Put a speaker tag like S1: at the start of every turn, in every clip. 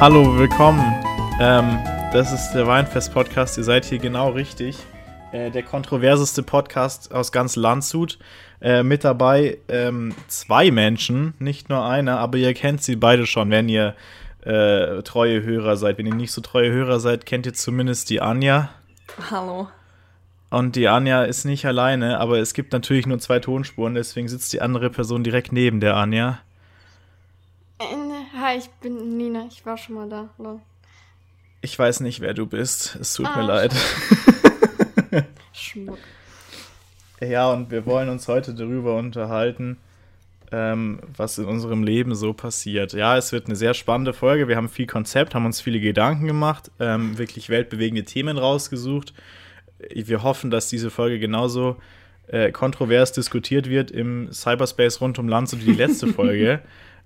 S1: Hallo, willkommen. Ähm, das ist der Weinfest-Podcast. Ihr seid hier genau richtig. Äh, der kontroverseste Podcast aus ganz Landshut. Äh, mit dabei ähm, zwei Menschen, nicht nur einer, aber ihr kennt sie beide schon, wenn ihr äh, treue Hörer seid. Wenn ihr nicht so treue Hörer seid, kennt ihr zumindest die Anja.
S2: Hallo.
S1: Und die Anja ist nicht alleine, aber es gibt natürlich nur zwei Tonspuren, deswegen sitzt die andere Person direkt neben der Anja.
S2: Äh, hi, ich bin Nina, ich war schon mal da. Hallo.
S1: Ich weiß nicht, wer du bist. Es tut ah, mir leid. Schmuck. Ja, und wir wollen uns heute darüber unterhalten, ähm, was in unserem Leben so passiert. Ja, es wird eine sehr spannende Folge. Wir haben viel Konzept, haben uns viele Gedanken gemacht, ähm, wirklich weltbewegende Themen rausgesucht wir hoffen, dass diese Folge genauso äh, kontrovers diskutiert wird im Cyberspace rund um Land wie die letzte Folge.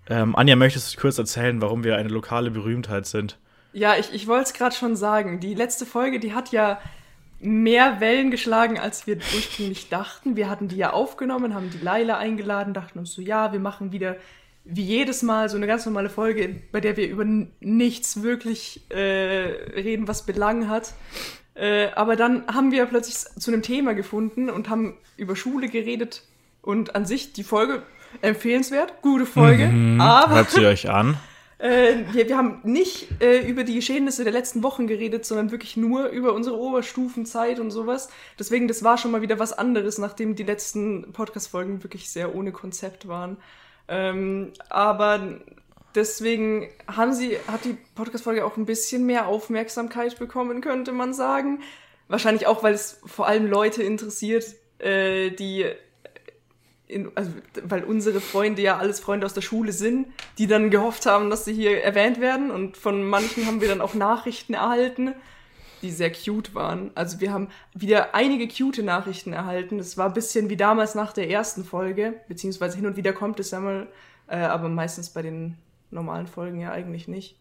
S1: Ähm, Anja, möchtest du kurz erzählen, warum wir eine lokale Berühmtheit sind?
S3: Ja, ich, ich wollte es gerade schon sagen. Die letzte Folge, die hat ja mehr Wellen geschlagen, als wir ursprünglich dachten. Wir hatten die ja aufgenommen, haben die Laila eingeladen, dachten uns so, ja, wir machen wieder wie jedes Mal so eine ganz normale Folge, bei der wir über nichts wirklich äh, reden, was Belang hat. Äh, aber dann haben wir plötzlich zu einem Thema gefunden und haben über Schule geredet und an sich die Folge empfehlenswert, gute Folge.
S1: Mhm, aber hört sie euch an.
S3: äh, wir, wir, haben nicht äh, über die Geschehnisse der letzten Wochen geredet, sondern wirklich nur über unsere Oberstufenzeit und sowas. Deswegen, das war schon mal wieder was anderes, nachdem die letzten Podcast-Folgen wirklich sehr ohne Konzept waren. Ähm, aber Deswegen haben sie, hat die Podcast-Folge auch ein bisschen mehr Aufmerksamkeit bekommen, könnte man sagen. Wahrscheinlich auch, weil es vor allem Leute interessiert, äh, die, in, also, weil unsere Freunde ja alles Freunde aus der Schule sind, die dann gehofft haben, dass sie hier erwähnt werden. Und von manchen haben wir dann auch Nachrichten erhalten, die sehr cute waren. Also wir haben wieder einige cute Nachrichten erhalten. Es war ein bisschen wie damals nach der ersten Folge, beziehungsweise hin und wieder kommt es ja mal, äh, aber meistens bei den normalen Folgen ja eigentlich nicht.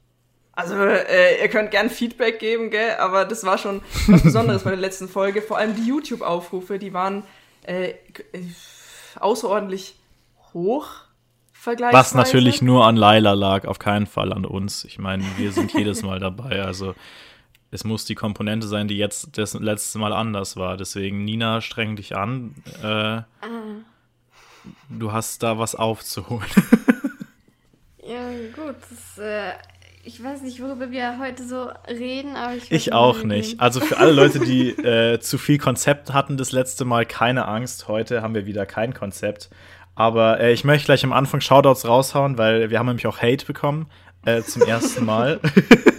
S3: Also, äh, ihr könnt gern Feedback geben, gell? Aber das war schon was Besonderes bei der letzten Folge. Vor allem die YouTube-Aufrufe, die waren äh, außerordentlich hoch.
S1: Was natürlich nur an Laila lag, auf keinen Fall an uns. Ich meine, wir sind jedes Mal dabei. Also es muss die Komponente sein, die jetzt das letzte Mal anders war. Deswegen, Nina, streng dich an. Äh, ah. Du hast da was aufzuholen.
S2: Ja, gut. Das, äh, ich weiß nicht, worüber wir heute so reden, aber ich.
S1: Ich auch nicht. Also für alle Leute, die äh, zu viel Konzept hatten das letzte Mal, keine Angst. Heute haben wir wieder kein Konzept. Aber äh, ich möchte gleich am Anfang Shoutouts raushauen, weil wir haben nämlich auch Hate bekommen. Äh, zum ersten Mal.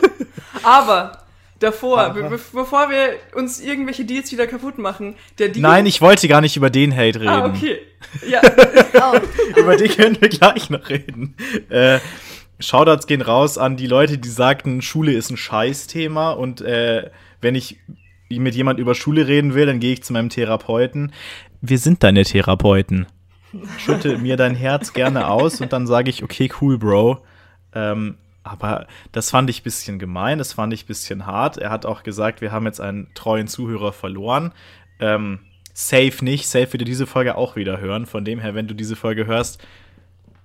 S3: aber davor, be bevor wir uns irgendwelche Deals wieder kaputt machen. Der Deal
S1: Nein, ich wollte gar nicht über den Hate ah, reden. Ah, okay. Ja. oh. über den können wir gleich noch reden. Äh, Shoutouts gehen raus an die Leute, die sagten, Schule ist ein Scheißthema und äh, wenn ich mit jemand über Schule reden will, dann gehe ich zu meinem Therapeuten. Wir sind deine Therapeuten. Schütte mir dein Herz gerne aus und dann sage ich, okay, cool, Bro. Ähm, aber das fand ich ein bisschen gemein, das fand ich ein bisschen hart. Er hat auch gesagt, wir haben jetzt einen treuen Zuhörer verloren. Ähm, safe nicht, safe würde diese Folge auch wieder hören. Von dem her, wenn du diese Folge hörst,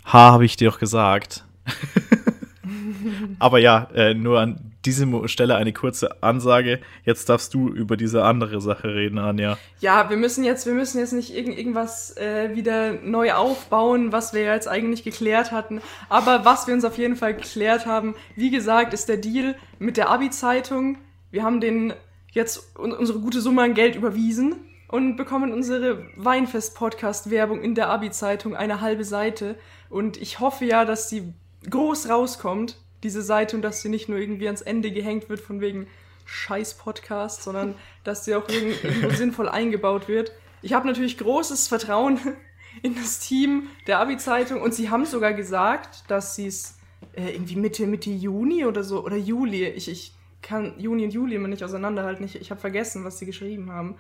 S1: ha, habe ich dir doch gesagt. Aber ja, äh, nur an dieser Stelle eine kurze Ansage. Jetzt darfst du über diese andere Sache reden, Anja.
S3: Ja, wir müssen jetzt, wir müssen jetzt nicht irgend, irgendwas äh, wieder neu aufbauen, was wir jetzt eigentlich geklärt hatten. Aber was wir uns auf jeden Fall geklärt haben, wie gesagt, ist der Deal mit der Abi-Zeitung. Wir haben den jetzt unsere gute Summe an Geld überwiesen und bekommen unsere Weinfest-Podcast-Werbung in der Abi-Zeitung eine halbe Seite. Und ich hoffe ja, dass die groß rauskommt diese Seite und dass sie nicht nur irgendwie ans Ende gehängt wird von wegen Scheiß-Podcast, sondern dass sie auch irgendwo sinnvoll eingebaut wird. Ich habe natürlich großes Vertrauen in das Team der Abi-Zeitung und sie haben sogar gesagt, dass sie es äh, irgendwie Mitte, Mitte Juni oder so, oder Juli, ich, ich kann Juni und Juli immer nicht auseinanderhalten, ich, ich habe vergessen, was sie geschrieben haben.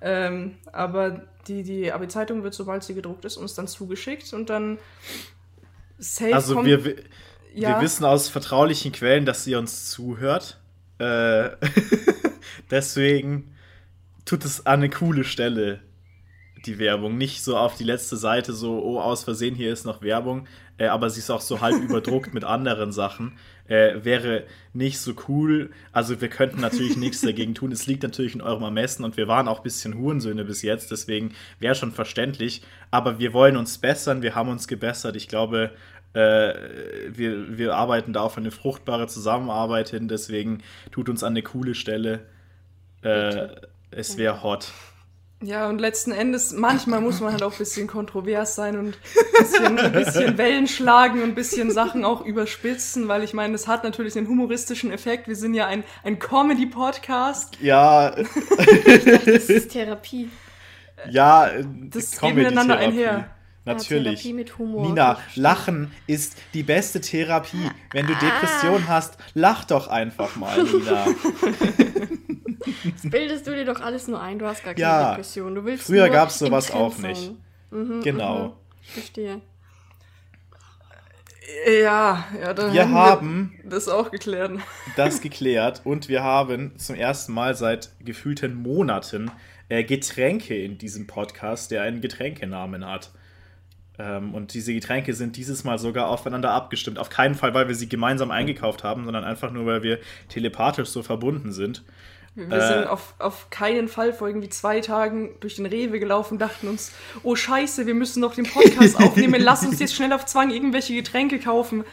S3: Ähm, aber die, die Abi-Zeitung wird, sobald sie gedruckt ist, uns dann zugeschickt und dann
S1: safe Also wir, ja. Wir wissen aus vertraulichen Quellen, dass sie uns zuhört. Äh, deswegen tut es an eine coole Stelle, die Werbung. Nicht so auf die letzte Seite, so, oh, aus Versehen, hier ist noch Werbung. äh, aber sie ist auch so halb überdruckt mit anderen Sachen. Äh, wäre nicht so cool. Also wir könnten natürlich nichts dagegen tun. Es liegt natürlich in eurem Ermessen und wir waren auch ein bisschen Hurensöhne bis jetzt, deswegen wäre schon verständlich. Aber wir wollen uns bessern, wir haben uns gebessert. Ich glaube, äh, wir, wir arbeiten da auf eine fruchtbare Zusammenarbeit hin, deswegen tut uns an eine coole Stelle. Äh, es wäre hot.
S3: Ja, und letzten Endes, manchmal muss man halt auch ein bisschen kontrovers sein und ein bisschen, ein bisschen Wellen schlagen und ein bisschen Sachen auch überspitzen, weil ich meine, das hat natürlich einen humoristischen Effekt. Wir sind ja ein, ein Comedy-Podcast.
S1: Ja.
S2: das ist Therapie.
S1: Ja,
S3: das geht miteinander einher.
S1: Natürlich. Ja, mit Humor. Nina, Lachen ist die beste Therapie. Wenn du Depression ah. hast, lach doch einfach mal, Nina.
S2: Das bildest du dir doch alles nur ein, du hast gar keine
S1: ja,
S2: Depression. Du willst
S1: früher gab es sowas auch nicht.
S2: Mhm,
S1: genau.
S2: Mhm, ich verstehe.
S3: Ja, ja, dann
S1: wir haben
S3: wir das auch geklärt.
S1: Das geklärt und wir haben zum ersten Mal seit gefühlten Monaten äh, Getränke in diesem Podcast, der einen Getränkenamen hat. Ähm, und diese Getränke sind dieses Mal sogar aufeinander abgestimmt. Auf keinen Fall, weil wir sie gemeinsam eingekauft haben, sondern einfach nur, weil wir telepathisch so verbunden sind.
S3: Wir äh, sind auf, auf keinen Fall vor irgendwie zwei Tagen durch den Rewe gelaufen, dachten uns, oh Scheiße, wir müssen noch den Podcast aufnehmen, lass uns jetzt schnell auf Zwang irgendwelche Getränke kaufen.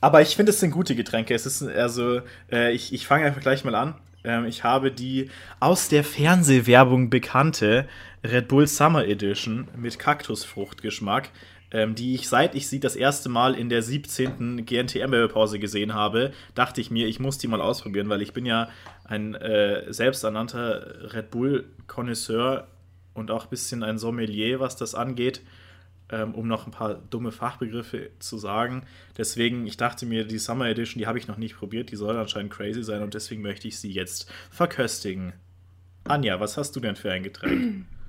S1: Aber ich finde, es sind gute Getränke. Es ist also, äh, ich, ich fange einfach gleich mal an. Ähm, ich habe die aus der Fernsehwerbung bekannte Red Bull Summer Edition mit Kaktusfruchtgeschmack ähm, die ich seit ich sie das erste Mal in der 17. GNTM-Pause gesehen habe, dachte ich mir, ich muss die mal ausprobieren, weil ich bin ja ein äh, selbsternannter Red Bull-Konnoisseur und auch ein bisschen ein Sommelier, was das angeht, ähm, um noch ein paar dumme Fachbegriffe zu sagen. Deswegen, ich dachte mir, die Summer Edition, die habe ich noch nicht probiert, die soll anscheinend crazy sein und deswegen möchte ich sie jetzt verköstigen. Anja, was hast du denn für ein Getränk?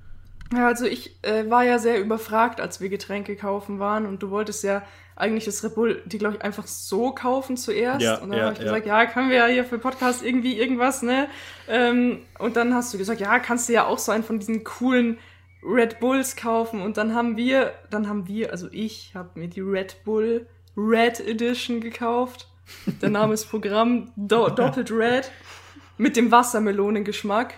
S3: Ja, also ich äh, war ja sehr überfragt, als wir Getränke kaufen waren und du wolltest ja eigentlich das Red Bull, die glaube ich einfach so kaufen zuerst. Ja, und dann ja, habe ich ja. gesagt, ja, können wir ja hier für Podcast irgendwie irgendwas, ne? Ähm, und dann hast du gesagt, ja, kannst du ja auch so einen von diesen coolen Red Bulls kaufen. Und dann haben wir, dann haben wir, also ich habe mir die Red Bull Red Edition gekauft. Der Name ist Programm, do doppelt Red, mit dem Wassermelonengeschmack.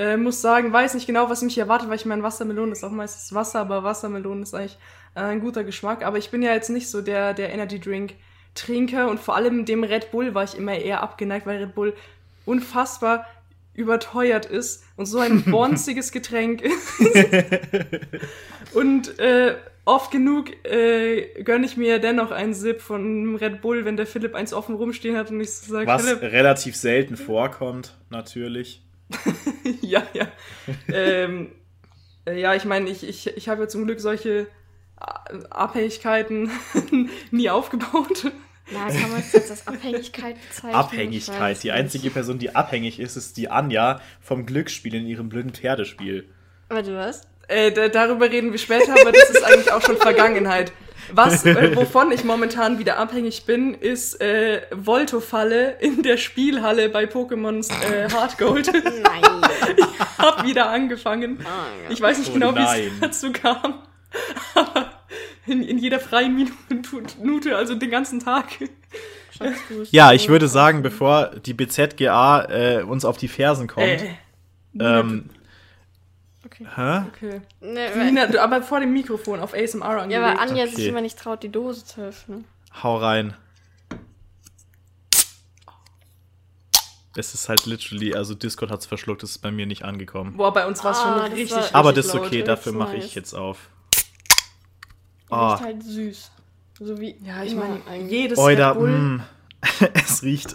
S3: Äh, muss sagen, weiß nicht genau, was mich erwartet, weil ich meine, Wassermelone ist auch meistens Wasser, aber Wassermelone ist eigentlich äh, ein guter Geschmack. Aber ich bin ja jetzt nicht so der, der Energy Drink Trinker und vor allem dem Red Bull war ich immer eher abgeneigt, weil Red Bull unfassbar überteuert ist und so ein bonziges Getränk ist. und äh, oft genug äh, gönne ich mir dennoch einen Sip von Red Bull, wenn der Philipp eins offen rumstehen hat und ich so sage,
S1: Was
S3: Philipp,
S1: relativ selten vorkommt, natürlich.
S3: ja, ja. ähm, äh, ja, ich meine, ich, ich, ich habe ja zum Glück solche Abhängigkeiten nie aufgebaut.
S2: Na, kann man es jetzt als Abhängigkeit bezeichnen?
S1: Abhängigkeit. Die einzige Person, die abhängig ist, ist die Anja vom Glücksspiel in ihrem blöden Pferdespiel.
S2: Warte, was?
S3: Äh, darüber reden wir später, aber das ist eigentlich auch schon Vergangenheit. Was, äh, wovon ich momentan wieder abhängig bin, ist äh, Volto-Falle in der Spielhalle bei Pokémon äh, Hard Gold. Nein. ich hab wieder angefangen. Oh, ich weiß nicht oh, genau, wie es dazu kam. Aber in, in jeder freien Minute, also den ganzen Tag.
S1: Ja, ich würde sagen, bevor die BZGA äh, uns auf die Fersen kommt, äh, ähm,
S3: Okay. Hä? Okay. Nee, Nina, du, aber vor dem Mikrofon auf ASMR angelegt.
S2: Ja, weil Anja okay. sich immer nicht traut, die Dose zu öffnen.
S1: Hau rein. Es ist halt literally, also Discord hat es verschluckt, es ist bei mir nicht angekommen.
S3: Boah, bei uns war es ah, schon richtig, war, richtig
S1: Aber das ist okay, dafür mache ich jetzt auf.
S2: Oh. Riecht halt süß. So wie
S3: ja, ich meine, jedes
S1: Oida, mm. es riecht.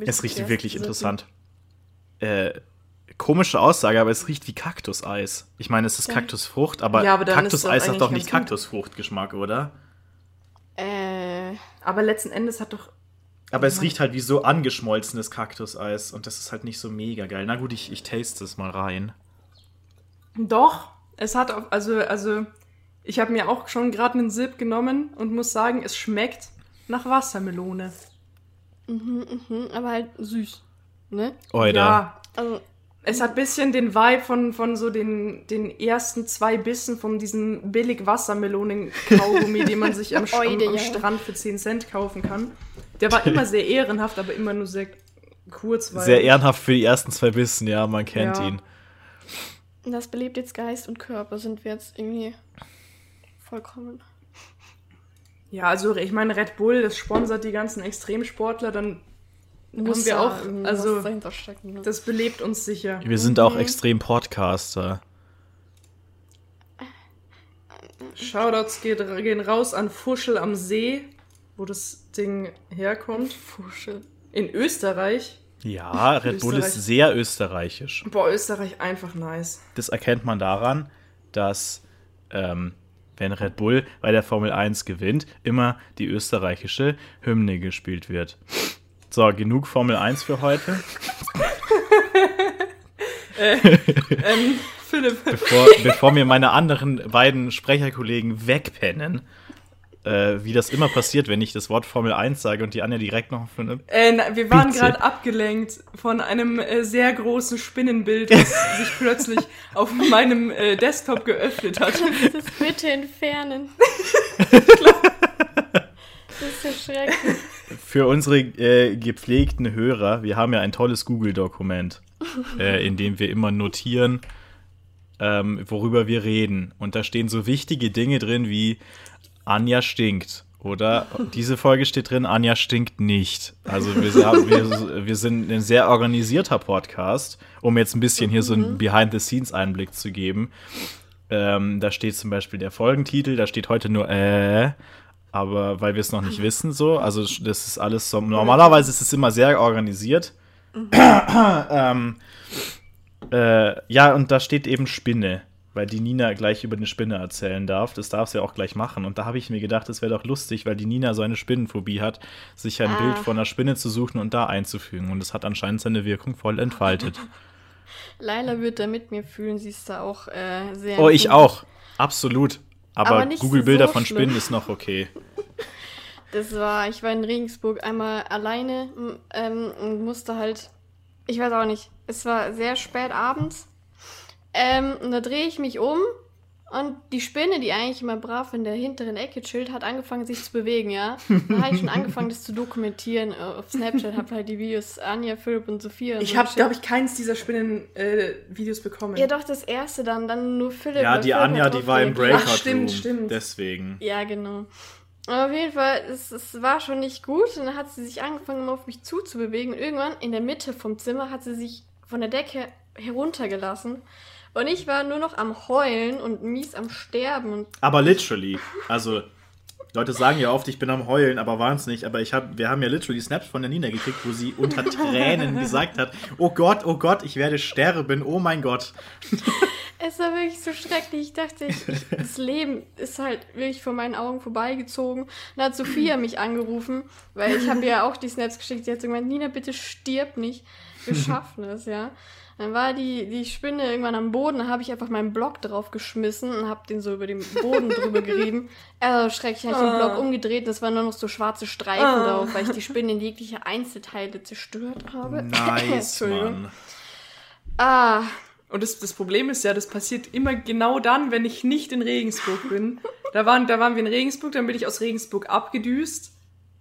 S1: es riecht wirklich interessant. Äh, komische Aussage, aber es riecht wie Kaktuseis. Ich meine, es ist Kaktusfrucht, aber, ja, aber Kaktuseis hat doch nicht Kaktusfruchtgeschmack, oder?
S2: Äh.
S3: Aber letzten Endes hat doch.
S1: Aber es riecht halt wie so angeschmolzenes Kaktuseis und das ist halt nicht so mega geil. Na gut, ich, ich taste es mal rein.
S3: Doch, es hat auch, also, also, ich habe mir auch schon gerade einen Sip genommen und muss sagen, es schmeckt nach Wassermelone.
S2: Mhm, mhm, aber halt süß, ne?
S1: Oida.
S3: Ja, also Es hat ein bisschen den Vibe von, von so den, den ersten zwei Bissen von diesem billig Wassermelonen-Kaugummi, den man sich am, am, am Strand für 10 Cent kaufen kann. Der war immer sehr ehrenhaft, aber immer nur sehr kurz.
S1: Sehr ehrenhaft für die ersten zwei Bissen, ja, man kennt ja. ihn.
S2: Das belebt jetzt Geist und Körper, sind wir jetzt irgendwie vollkommen.
S3: Ja, also ich meine, Red Bull, das sponsert die ganzen Extremsportler, dann muss wir auch, also stecken, ne? das belebt uns sicher.
S1: Wir sind auch mhm. Extrem-Podcaster.
S3: Shoutouts gehen raus an Fuschel am See, wo das Ding herkommt. Fuschel. In Österreich.
S1: Ja, Red Bull ist sehr österreichisch.
S3: Boah, Österreich einfach nice.
S1: Das erkennt man daran, dass ähm, wenn Red Bull bei der Formel 1 gewinnt, immer die österreichische Hymne gespielt wird. So, genug Formel 1 für heute. äh, ähm, Philipp. Bevor, bevor mir meine anderen beiden Sprecherkollegen wegpennen, äh, wie das immer passiert, wenn ich das Wort Formel 1 sage und die Anja direkt noch für eine.
S3: Äh, na, wir waren gerade abgelenkt von einem äh, sehr großen Spinnenbild, das sich plötzlich auf meinem äh, Desktop geöffnet hat.
S2: Kannst du das bitte entfernen? das
S1: ist so schrecklich. Für unsere äh, gepflegten Hörer, wir haben ja ein tolles Google-Dokument, äh, in dem wir immer notieren, ähm, worüber wir reden. Und da stehen so wichtige Dinge drin wie Anja stinkt. Oder diese Folge steht drin, Anja stinkt nicht. Also wir, wir, wir, sind ein sehr organisierter Podcast, um jetzt ein bisschen hier so einen mhm. Behind-the-Scenes-Einblick zu geben. Ähm, da steht zum Beispiel der Folgentitel, da steht heute nur äh, aber weil wir es noch nicht wissen so. Also das ist alles so. Normalerweise ist es immer sehr organisiert. Mhm. ähm, äh, ja, und da steht eben Spinne weil die Nina gleich über eine Spinne erzählen darf. Das darf sie auch gleich machen. Und da habe ich mir gedacht, es wäre doch lustig, weil die Nina so eine Spinnenphobie hat, sich ein ah. Bild von einer Spinne zu suchen und da einzufügen. Und es hat anscheinend seine Wirkung voll entfaltet.
S2: Laila wird da mit mir fühlen, sie ist da auch äh, sehr.
S1: Oh, ich auch. Absolut. Aber, Aber Google-Bilder so von Spinnen ist noch okay.
S2: Das war, ich war in Regensburg einmal alleine ähm, und musste halt, ich weiß auch nicht, es war sehr spät abends ähm, und da drehe ich mich um und die Spinne, die eigentlich immer brav in der hinteren Ecke chillt, hat angefangen, sich zu bewegen, ja. Da habe ich schon angefangen, das zu dokumentieren. Äh, auf Snapchat habe halt die Videos Anja, Philipp und Sophia. Und
S3: ich so habe, glaube ich, keins dieser Spinnen-Videos äh, bekommen.
S2: Ja, doch, das erste dann, dann nur Philipp.
S1: Ja, die
S2: Philipp
S1: Anja, die war im Breakout Ach, stimmt, Room. stimmt. Deswegen.
S2: Ja, genau. Aber auf jeden Fall, es, es war schon nicht gut. Und dann hat sie sich angefangen, auf mich zuzubewegen. Und irgendwann in der Mitte vom Zimmer hat sie sich von der Decke heruntergelassen. Und ich war nur noch am Heulen und mies am Sterben.
S1: aber literally. Also, Leute sagen ja oft, ich bin am Heulen, aber waren es nicht. Aber ich hab, wir haben ja literally Snaps von der Nina gekriegt, wo sie unter Tränen gesagt hat: Oh Gott, oh Gott, ich werde sterben, oh mein Gott.
S2: Es war wirklich so schrecklich. Ich dachte, ich, das Leben ist halt wirklich vor meinen Augen vorbeigezogen. Dann hat Sophia mich angerufen, weil ich habe ja auch die Snaps geschickt. Sie hat so gemeint, Nina, bitte stirb nicht. Wir schaffen es, ja. Dann war die, die Spinne irgendwann am Boden, da habe ich einfach meinen Block drauf geschmissen und habe den so über den Boden drüber gerieben. Also schrecklich, habe ich den Block ah. umgedreht und es waren nur noch so schwarze Streifen ah. drauf, weil ich die Spinne in jegliche Einzelteile zerstört habe.
S1: Nice, Mann.
S3: Ah. Und das, das Problem ist ja, das passiert immer genau dann, wenn ich nicht in Regensburg bin. Da waren, da waren wir in Regensburg, dann bin ich aus Regensburg abgedüst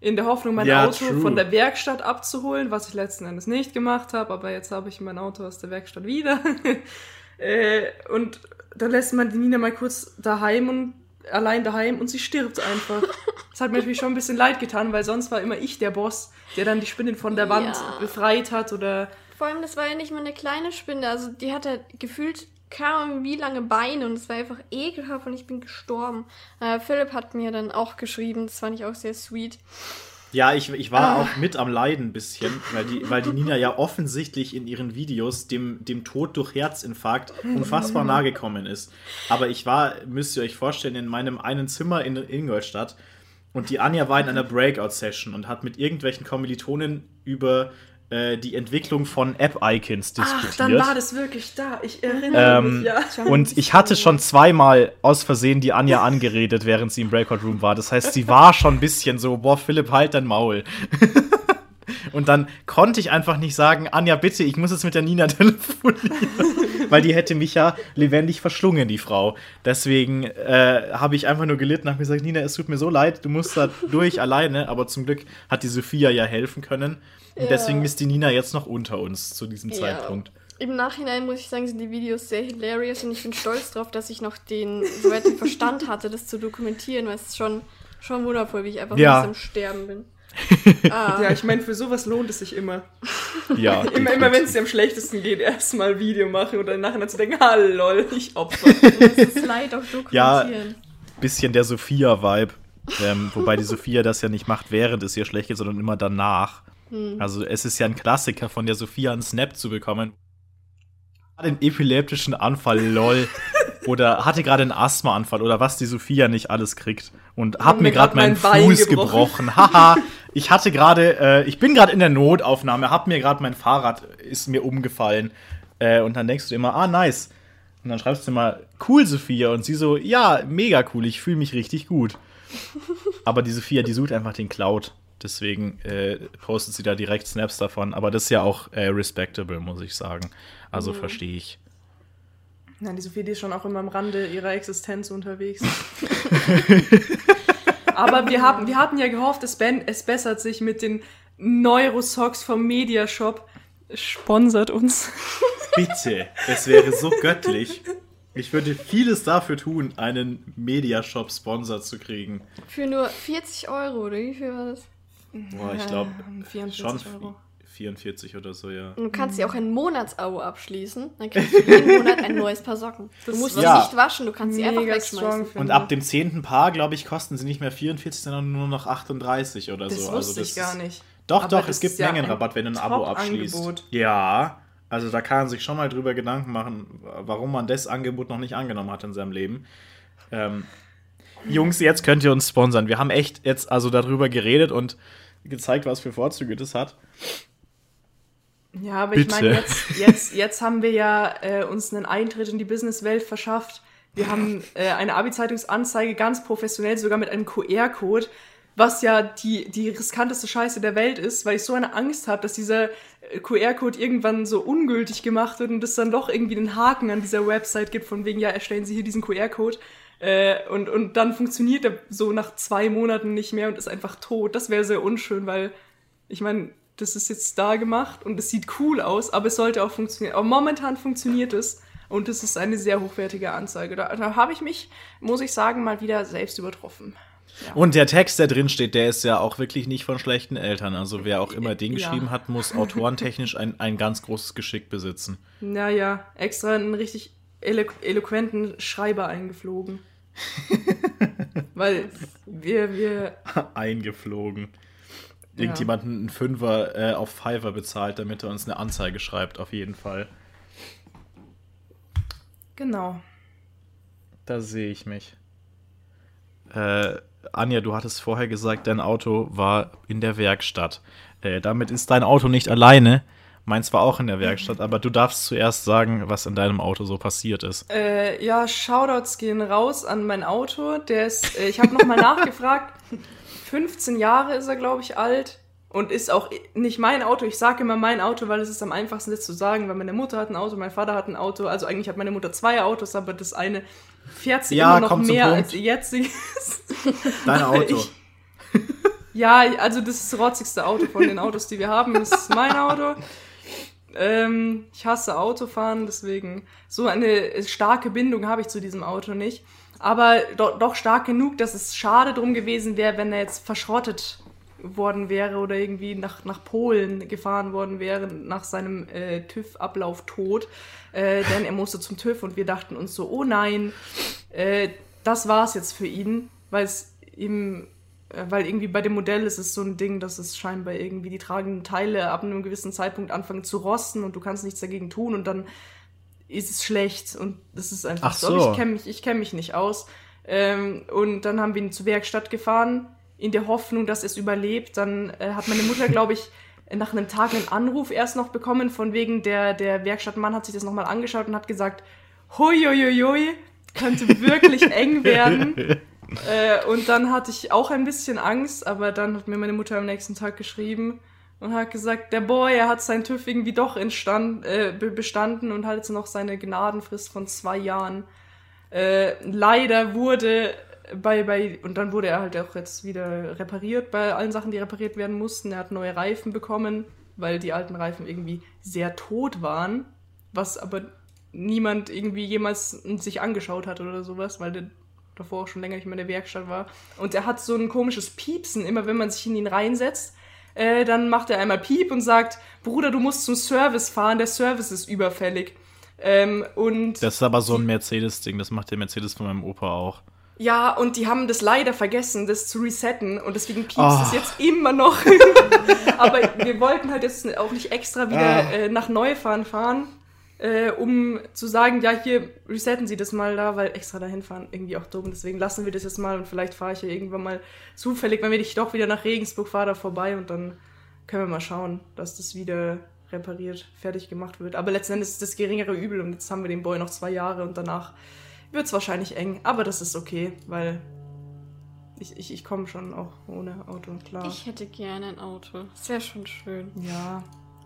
S3: in der Hoffnung, mein ja, Auto true. von der Werkstatt abzuholen, was ich letzten Endes nicht gemacht habe, aber jetzt habe ich mein Auto aus der Werkstatt wieder. äh, und da lässt man die Nina mal kurz daheim und allein daheim und sie stirbt einfach. Das hat mir natürlich schon ein bisschen leid getan, weil sonst war immer ich der Boss, der dann die Spinnen von der Wand ja. befreit hat oder.
S2: Vor allem, das war ja nicht mal eine kleine Spinne, also die hatte gefühlt keine wie lange Beine und es war einfach ekelhaft und ich bin gestorben. Äh, Philipp hat mir dann auch geschrieben, das fand ich auch sehr sweet.
S1: Ja, ich, ich war ah. auch mit am Leiden ein bisschen, weil die, weil die Nina ja offensichtlich in ihren Videos dem, dem Tod durch Herzinfarkt unfassbar nahe gekommen ist. Aber ich war, müsst ihr euch vorstellen, in meinem einen Zimmer in Ingolstadt und die Anja war in einer Breakout-Session und hat mit irgendwelchen Kommilitonen über äh, die Entwicklung von App-Icons diskutiert. Ach, dann
S3: war das wirklich da. Ich erinnere ähm, mich, ja.
S1: Und ich hatte schon zweimal aus Versehen die Anja angeredet, während sie im Breakout Room war. Das heißt, sie war schon ein bisschen so, boah, Philipp, halt dein Maul. Und dann konnte ich einfach nicht sagen, Anja, bitte, ich muss jetzt mit der Nina telefonieren. Weil die hätte mich ja lebendig verschlungen, die Frau. Deswegen äh, habe ich einfach nur gelitten, habe gesagt, Nina, es tut mir so leid, du musst da durch alleine. Aber zum Glück hat die Sophia ja helfen können. Und ja. deswegen ist die Nina jetzt noch unter uns zu diesem ja. Zeitpunkt.
S2: Im Nachhinein muss ich sagen, sind die Videos sehr hilarious und ich bin stolz darauf, dass ich noch den, soweit den Verstand hatte, das zu dokumentieren, weil es ist schon, schon wundervoll, wie ich einfach ja. am Sterben bin.
S3: Ah. Ja, ich meine, für sowas lohnt es sich immer. Ja. immer, immer wenn es dir am schlechtesten geht, erstmal Video machen und dann nachher zu denken, ah lol, ich opfer. Das ist
S1: leid auch dokumentieren. Ja, bisschen der Sophia-Vibe. Ähm, wobei die Sophia das ja nicht macht, während es ihr schlecht geht, sondern immer danach. Hm. Also es ist ja ein Klassiker von der Sophia einen Snap zu bekommen. Den epileptischen Anfall, lol. oder hatte gerade einen Asthmaanfall oder was die Sophia nicht alles kriegt. Und hab mir gerade meinen Fuß gebrochen. gebrochen. Haha, ich hatte gerade, äh, ich bin gerade in der Notaufnahme, hab mir gerade mein Fahrrad, ist mir umgefallen. Äh, und dann denkst du immer, ah, nice. Und dann schreibst du immer, cool, Sophia. Und sie so, ja, mega cool, ich fühle mich richtig gut. Aber die Sophia, die sucht einfach den Cloud. Deswegen äh, postet sie da direkt Snaps davon. Aber das ist ja auch äh, respectable, muss ich sagen. Also mhm. verstehe ich.
S3: Nein, die Sophie, die ist schon auch immer am Rande ihrer Existenz unterwegs. Aber wir, haben, wir hatten ja gehofft, es, ben, es bessert sich mit den Neurosocks vom Mediashop. Sponsert uns.
S1: Bitte, es wäre so göttlich. Ich würde vieles dafür tun, einen Mediashop-Sponsor zu kriegen.
S2: Für nur 40 Euro, oder wie viel war das?
S1: Boah, ich glaube, schon Euro. 44 oder so, ja.
S2: Und du kannst dir auch ein Monatsabo abschließen. Dann kriegst du jeden Monat ein neues Paar Socken. Du musst ja. sie nicht waschen, du kannst sie einfach wegschmeißen.
S1: Und ab dem zehnten Paar, glaube ich, kosten sie nicht mehr 44, sondern nur noch 38 oder
S3: das
S1: so.
S3: Also wusste also das ich gar nicht.
S1: Doch, Aber doch, es gibt ja Mengenrabatt, wenn du ein Abo abschließt. Ja, also da kann man sich schon mal drüber Gedanken machen, warum man das Angebot noch nicht angenommen hat in seinem Leben. Ähm, Jungs, jetzt könnt ihr uns sponsern. Wir haben echt jetzt also darüber geredet und gezeigt, was für Vorzüge das hat.
S3: Ja, aber Bitte. ich meine, jetzt, jetzt, jetzt haben wir ja äh, uns einen Eintritt in die Businesswelt verschafft. Wir haben äh, eine Abi-Zeitungsanzeige ganz professionell, sogar mit einem QR-Code, was ja die, die riskanteste Scheiße der Welt ist, weil ich so eine Angst habe, dass dieser äh, QR-Code irgendwann so ungültig gemacht wird und es dann doch irgendwie einen Haken an dieser Website gibt, von wegen, ja, erstellen Sie hier diesen QR-Code. Äh, und, und dann funktioniert er so nach zwei Monaten nicht mehr und ist einfach tot. Das wäre sehr unschön, weil ich meine, das ist jetzt da gemacht und es sieht cool aus, aber es sollte auch funktionieren. Aber momentan funktioniert es und es ist eine sehr hochwertige Anzeige. Da, da habe ich mich, muss ich sagen, mal wieder selbst übertroffen.
S1: Ja. Und der Text, der drin steht, der ist ja auch wirklich nicht von schlechten Eltern. Also wer auch immer den ja. geschrieben hat, muss autorentechnisch ein, ein ganz großes Geschick besitzen.
S3: Naja, extra einen richtig elo eloquenten Schreiber eingeflogen. Weil wir, wir.
S1: Eingeflogen irgendjemanden einen Fünfer äh, auf Fiverr bezahlt, damit er uns eine Anzeige schreibt, auf jeden Fall.
S3: Genau.
S1: Da sehe ich mich. Äh, Anja, du hattest vorher gesagt, dein Auto war in der Werkstatt. Äh, damit ist dein Auto nicht alleine. Meins war auch in der Werkstatt, aber du darfst zuerst sagen, was in deinem Auto so passiert ist.
S3: Äh, ja, Shoutouts gehen raus an mein Auto. Der ist, äh, ich habe nochmal nachgefragt. 15 Jahre ist er, glaube ich, alt. Und ist auch nicht mein Auto. Ich sage immer mein Auto, weil es ist am einfachsten, das zu sagen, weil meine Mutter hat ein Auto, mein Vater hat ein Auto. Also eigentlich hat meine Mutter zwei Autos, aber das eine fährt sie ja, immer noch mehr als ihr jetziges.
S1: Dein Auto.
S3: Ich, ja, also das ist das rotzigste Auto von den Autos, die wir haben. Das ist mein Auto. Ähm, ich hasse Autofahren, deswegen so eine starke Bindung habe ich zu diesem Auto nicht aber do doch stark genug, dass es schade drum gewesen wäre, wenn er jetzt verschrottet worden wäre oder irgendwie nach, nach Polen gefahren worden wäre nach seinem äh, TÜV-Ablauf-Tod. Äh, denn er musste zum TÜV und wir dachten uns so, oh nein, äh, das war's jetzt für ihn, weil es ihm, äh, weil irgendwie bei dem Modell ist es so ein Ding, dass es scheinbar irgendwie die tragenden Teile ab einem gewissen Zeitpunkt anfangen zu rosten und du kannst nichts dagegen tun und dann ist es schlecht und das ist einfach
S1: Ach so. so.
S3: Ich kenne mich, kenn mich nicht aus. Ähm, und dann haben wir ihn zur Werkstatt gefahren, in der Hoffnung, dass es überlebt. Dann äh, hat meine Mutter, glaube ich, nach einem Tag einen Anruf erst noch bekommen, von wegen der, der Werkstattmann hat sich das nochmal angeschaut und hat gesagt, huiuiui, könnte wirklich eng werden. äh, und dann hatte ich auch ein bisschen Angst, aber dann hat mir meine Mutter am nächsten Tag geschrieben und hat gesagt, der Boy, er hat sein TÜV irgendwie doch instand, äh, bestanden und hat jetzt noch seine Gnadenfrist von zwei Jahren. Äh, leider wurde bei, bei, und dann wurde er halt auch jetzt wieder repariert bei allen Sachen, die repariert werden mussten. Er hat neue Reifen bekommen, weil die alten Reifen irgendwie sehr tot waren, was aber niemand irgendwie jemals sich angeschaut hat oder sowas, weil der davor auch schon länger nicht mehr in der Werkstatt war. Und er hat so ein komisches Piepsen, immer wenn man sich in ihn reinsetzt. Äh, dann macht er einmal Piep und sagt, Bruder, du musst zum Service fahren, der Service ist überfällig. Ähm, und
S1: das ist aber so ein Mercedes-Ding, das macht der Mercedes von meinem Opa auch.
S3: Ja, und die haben das leider vergessen, das zu resetten und deswegen piepst oh. es jetzt immer noch. aber wir wollten halt jetzt auch nicht extra wieder ah. äh, nach Neufahren fahren, äh, um zu sagen, ja, hier resetten Sie das mal da, weil extra dahin fahren irgendwie auch dumm. Deswegen lassen wir das jetzt mal und vielleicht fahre ich ja irgendwann mal zufällig, wenn wir doch wieder nach Regensburg fahren, da vorbei und dann können wir mal schauen, dass das wieder repariert, fertig gemacht wird. Aber letzten Endes ist das geringere Übel und jetzt haben wir den Boy noch zwei Jahre und danach wird es wahrscheinlich eng. Aber das ist okay, weil ich, ich, ich komme schon auch ohne Auto, klar.
S2: Ich hätte gerne ein Auto. Das wäre schon schön.
S3: Ja.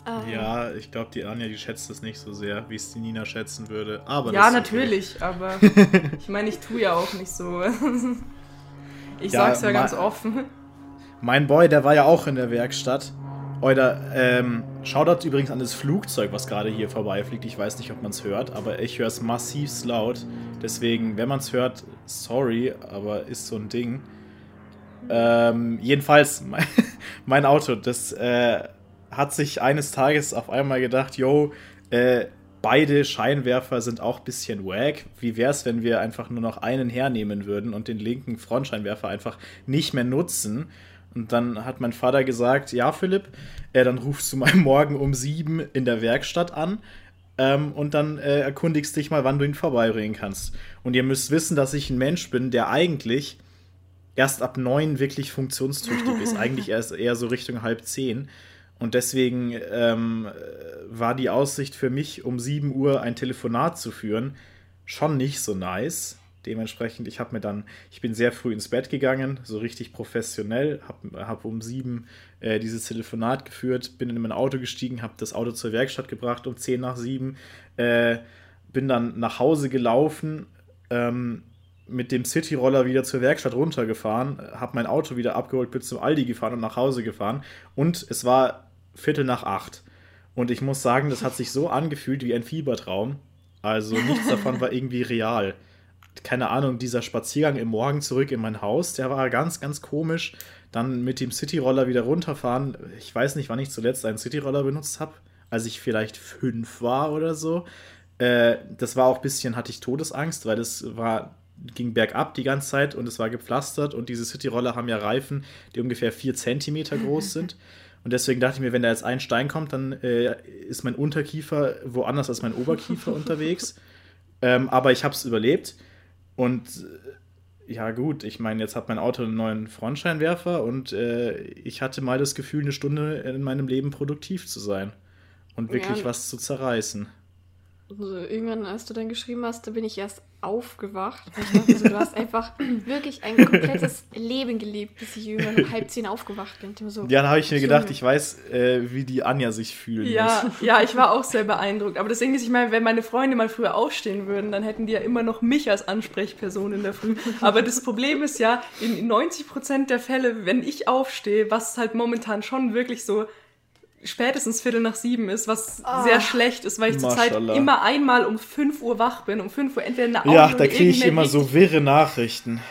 S1: Ähm. Ja, ich glaube, die Anja, die schätzt es nicht so sehr, wie es die Nina schätzen würde. Aber
S3: ja, natürlich, okay. aber ich meine, ich tue ja auch nicht so. ich ja, sag's ja ganz offen.
S1: Mein Boy, der war ja auch in der Werkstatt oder ähm, Shoutout übrigens an das Flugzeug, was gerade hier vorbeifliegt. Ich weiß nicht, ob man es hört, aber ich höre es massiv laut. Deswegen, wenn man es hört, sorry, aber ist so ein Ding. Ähm, jedenfalls, mein, mein, Auto, das äh, hat sich eines Tages auf einmal gedacht, yo, äh, beide Scheinwerfer sind auch ein bisschen wack. Wie wäre es, wenn wir einfach nur noch einen hernehmen würden und den linken Frontscheinwerfer einfach nicht mehr nutzen? Und dann hat mein Vater gesagt, ja, Philipp, äh, dann rufst du mal morgen um sieben in der Werkstatt an ähm, und dann äh, erkundigst dich mal, wann du ihn vorbeibringen kannst. Und ihr müsst wissen, dass ich ein Mensch bin, der eigentlich erst ab neun wirklich funktionstüchtig ist. Eigentlich erst eher so Richtung halb zehn. Und deswegen ähm, war die Aussicht für mich, um 7 Uhr ein Telefonat zu führen, schon nicht so nice. Dementsprechend, ich habe mir dann, ich bin sehr früh ins Bett gegangen, so richtig professionell, habe hab um sieben äh, dieses Telefonat geführt, bin in mein Auto gestiegen, habe das Auto zur Werkstatt gebracht um zehn nach sieben, äh, bin dann nach Hause gelaufen, ähm, mit dem Cityroller wieder zur Werkstatt runtergefahren, habe mein Auto wieder abgeholt, bin zum Aldi gefahren und nach Hause gefahren und es war Viertel nach acht. Und ich muss sagen, das hat sich so angefühlt wie ein Fiebertraum. Also nichts davon war irgendwie real keine Ahnung, dieser Spaziergang im Morgen zurück in mein Haus, der war ganz, ganz komisch. Dann mit dem Cityroller wieder runterfahren. Ich weiß nicht, wann ich zuletzt einen Cityroller benutzt habe, als ich vielleicht fünf war oder so. Äh, das war auch ein bisschen, hatte ich Todesangst, weil das war, ging bergab die ganze Zeit und es war gepflastert und diese Cityroller haben ja Reifen, die ungefähr vier Zentimeter groß sind. Und deswegen dachte ich mir, wenn da jetzt ein Stein kommt, dann äh, ist mein Unterkiefer woanders als mein Oberkiefer unterwegs. Ähm, aber ich habe es überlebt. Und äh, ja, gut, ich meine, jetzt hat mein Auto einen neuen Frontscheinwerfer und äh, ich hatte mal das Gefühl, eine Stunde in meinem Leben produktiv zu sein und wirklich ja. was zu zerreißen.
S2: Also irgendwann, als du dann geschrieben hast, da bin ich erst aufgewacht. Ich dachte, also, du hast einfach wirklich ein komplettes Leben gelebt, bis ich irgendwann um halb zehn aufgewacht bin.
S1: So, ja, dann habe ich mir gedacht, ich weiß, äh, wie die Anja sich fühlt.
S3: Ja, muss. ja, ich war auch sehr beeindruckt. Aber das Ding ist, ich meine, wenn meine Freunde mal früher aufstehen würden, dann hätten die ja immer noch mich als Ansprechperson in der Früh. Aber das Problem ist ja, in 90 Prozent der Fälle, wenn ich aufstehe, was halt momentan schon wirklich so spätestens Viertel nach sieben ist, was oh. sehr schlecht ist, weil ich zurzeit immer einmal um 5 Uhr wach bin. Um 5 Uhr entweder eine
S1: Audio Ja, da kriege ich immer so wirre Nachrichten.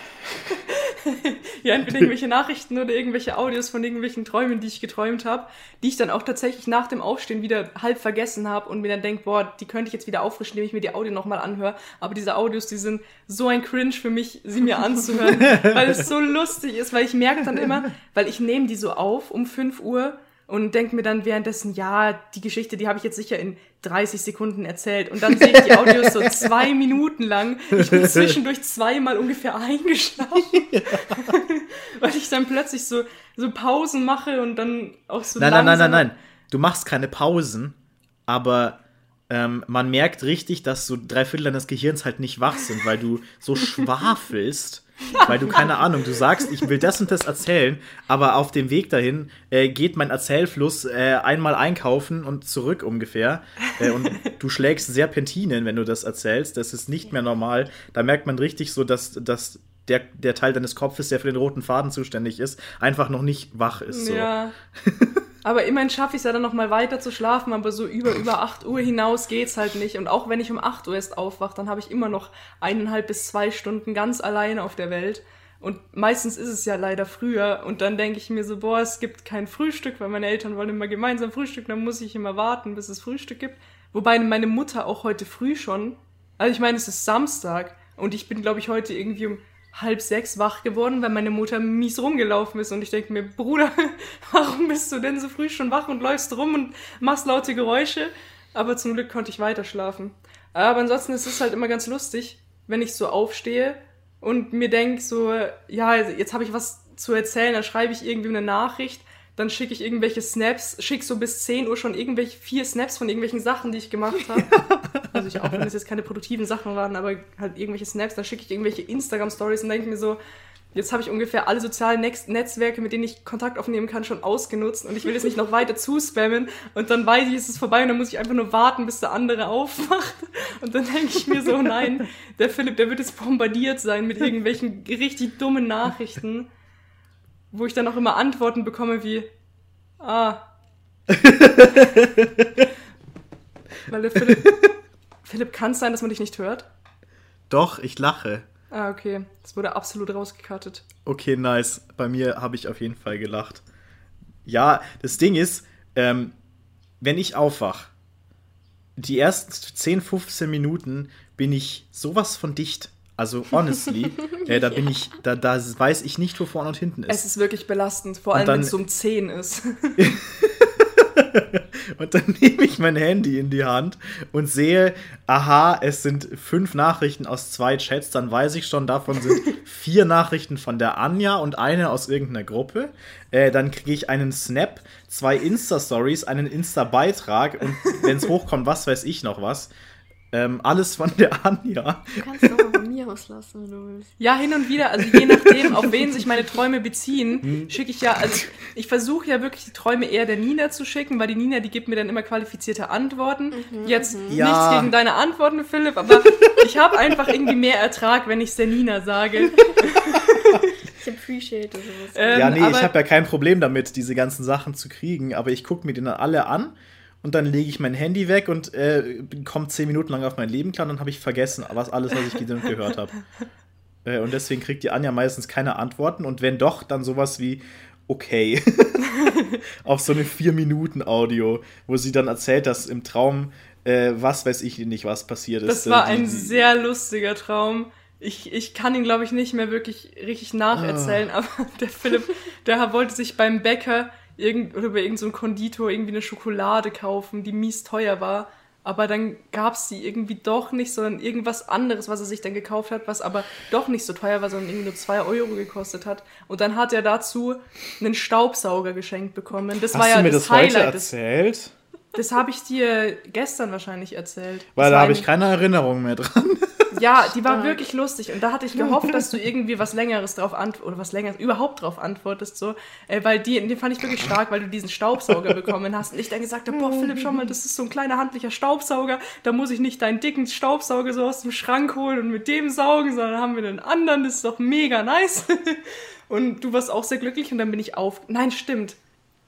S3: ja, entweder irgendwelche Nachrichten oder irgendwelche Audios von irgendwelchen Träumen, die ich geträumt habe, die ich dann auch tatsächlich nach dem Aufstehen wieder halb vergessen habe und mir dann denke, boah, die könnte ich jetzt wieder auffrischen, indem ich mir die Audio nochmal anhöre. Aber diese Audios, die sind so ein Cringe für mich, sie mir anzuhören, weil es so lustig ist, weil ich merke dann immer, weil ich nehme die so auf um 5 Uhr und denke mir dann währenddessen, ja, die Geschichte, die habe ich jetzt sicher in 30 Sekunden erzählt. Und dann sehe ich die Audios so zwei Minuten lang. Ich bin zwischendurch zweimal ungefähr eingeschlafen. Ja. Weil ich dann plötzlich so, so Pausen mache und dann auch so.
S1: Nein, nein, nein, nein, nein. Du machst keine Pausen, aber ähm, man merkt richtig, dass so drei Viertel deines Gehirns halt nicht wach sind, weil du so schwafelst. Weil du, keine Ahnung, du sagst, ich will das und das erzählen, aber auf dem Weg dahin äh, geht mein Erzählfluss äh, einmal einkaufen und zurück ungefähr. Äh, und du schlägst Serpentinen, wenn du das erzählst. Das ist nicht mehr normal. Da merkt man richtig so, dass, dass der, der Teil deines Kopfes, der für den roten Faden zuständig ist, einfach noch nicht wach ist. So. Ja.
S3: Aber immerhin schaffe ich es ja dann noch mal weiter zu schlafen, aber so über, über 8 Uhr hinaus geht's halt nicht. Und auch wenn ich um 8 Uhr erst aufwache, dann habe ich immer noch eineinhalb bis zwei Stunden ganz alleine auf der Welt. Und meistens ist es ja leider früher. Und dann denke ich mir so, boah, es gibt kein Frühstück, weil meine Eltern wollen immer gemeinsam Frühstück, dann muss ich immer warten, bis es Frühstück gibt. Wobei meine Mutter auch heute früh schon, also ich meine, es ist Samstag und ich bin, glaube ich, heute irgendwie um halb sechs wach geworden, weil meine Mutter mies rumgelaufen ist. Und ich denke mir, Bruder, warum bist du denn so früh schon wach und läufst rum und machst laute Geräusche? Aber zum Glück konnte ich weiter schlafen. Aber ansonsten ist es halt immer ganz lustig, wenn ich so aufstehe und mir denke so, ja, jetzt habe ich was zu erzählen, dann schreibe ich irgendwie eine Nachricht dann schicke ich irgendwelche Snaps, schicke so bis 10 Uhr schon irgendwelche vier Snaps von irgendwelchen Sachen, die ich gemacht habe. also ich, auch wenn es jetzt keine produktiven Sachen waren, aber halt irgendwelche Snaps, dann schicke ich irgendwelche Instagram-Stories und denke mir so, jetzt habe ich ungefähr alle sozialen Netzwerke, mit denen ich Kontakt aufnehmen kann, schon ausgenutzt und ich will jetzt nicht noch weiter zuspammen. Und dann weiß ich, es ist vorbei und dann muss ich einfach nur warten, bis der andere aufmacht und dann denke ich mir so, nein, der Philipp, der wird jetzt bombardiert sein mit irgendwelchen richtig dummen Nachrichten wo ich dann auch immer Antworten bekomme wie, ah. Weil der Philipp, Philipp, kann es sein, dass man dich nicht hört?
S1: Doch, ich lache.
S3: Ah, okay. Das wurde absolut rausgekattet.
S1: Okay, nice. Bei mir habe ich auf jeden Fall gelacht. Ja, das Ding ist, ähm, wenn ich aufwach, die ersten 10, 15 Minuten bin ich sowas von dicht. Also honestly, äh, da bin ich, da, da weiß ich nicht, wo vorne und hinten ist.
S3: Es ist wirklich belastend, vor allem wenn es um 10 ist.
S1: und dann nehme ich mein Handy in die Hand und sehe, aha, es sind fünf Nachrichten aus zwei Chats, dann weiß ich schon, davon sind vier Nachrichten von der Anja und eine aus irgendeiner Gruppe. Äh, dann kriege ich einen Snap, zwei Insta-Stories, einen Insta-Beitrag und wenn es hochkommt, was weiß ich noch was. Ähm, alles von der Anja.
S2: Du kannst es auch von mir auslassen, wenn du willst.
S3: Ja, hin und wieder, also je nachdem, auf wen sich meine Träume beziehen, hm. schicke ich ja, also ich versuche ja wirklich die Träume eher der Nina zu schicken, weil die Nina, die gibt mir dann immer qualifizierte Antworten. Mhm, Jetzt mhm. ja. nichts gegen deine Antworten, Philipp, aber ich habe einfach irgendwie mehr Ertrag, wenn ich es der Nina sage.
S2: Ich appreciate sowas.
S1: Ähm, ja, nee, ich habe ja kein Problem damit, diese ganzen Sachen zu kriegen, aber ich gucke mir die dann alle an und dann lege ich mein Handy weg und äh, komme zehn Minuten lang auf mein Leben klar und dann habe ich vergessen, was alles, was ich gehört habe. Äh, und deswegen kriegt die Anja meistens keine Antworten und wenn doch, dann sowas wie okay. auf so eine vier Minuten Audio, wo sie dann erzählt, dass im Traum äh, was weiß ich nicht, was passiert ist.
S3: Das war die, ein sehr lustiger Traum. Ich, ich kann ihn, glaube ich, nicht mehr wirklich richtig nacherzählen, ah. aber der Philipp, der wollte sich beim Bäcker irgend, oder bei irgendeinem so Konditor irgendwie eine Schokolade kaufen, die mies teuer war. Aber dann gab es die irgendwie doch nicht, sondern irgendwas anderes, was er sich dann gekauft hat, was aber doch nicht so teuer war, sondern irgendwie nur 2 Euro gekostet hat. Und dann hat er dazu einen Staubsauger geschenkt bekommen. Das
S1: Hast
S3: war ja
S1: du mir das, das Highlight. Heute erzählt?
S3: Das, das habe ich dir gestern wahrscheinlich erzählt.
S1: Weil das da habe ich keine Erinnerung mehr dran.
S3: Ja, die war wirklich lustig. Und da hatte ich gehofft, dass du irgendwie was Längeres drauf antwortest oder was Längeres überhaupt drauf antwortest, so, äh, weil die, den fand ich wirklich stark, weil du diesen Staubsauger bekommen hast. Und ich dann gesagt habe, boah, Philipp, schau mal, das ist so ein kleiner handlicher Staubsauger, da muss ich nicht deinen dicken Staubsauger so aus dem Schrank holen und mit dem saugen, sondern haben wir einen anderen, das ist doch mega nice. und du warst auch sehr glücklich und dann bin ich auf, nein, stimmt,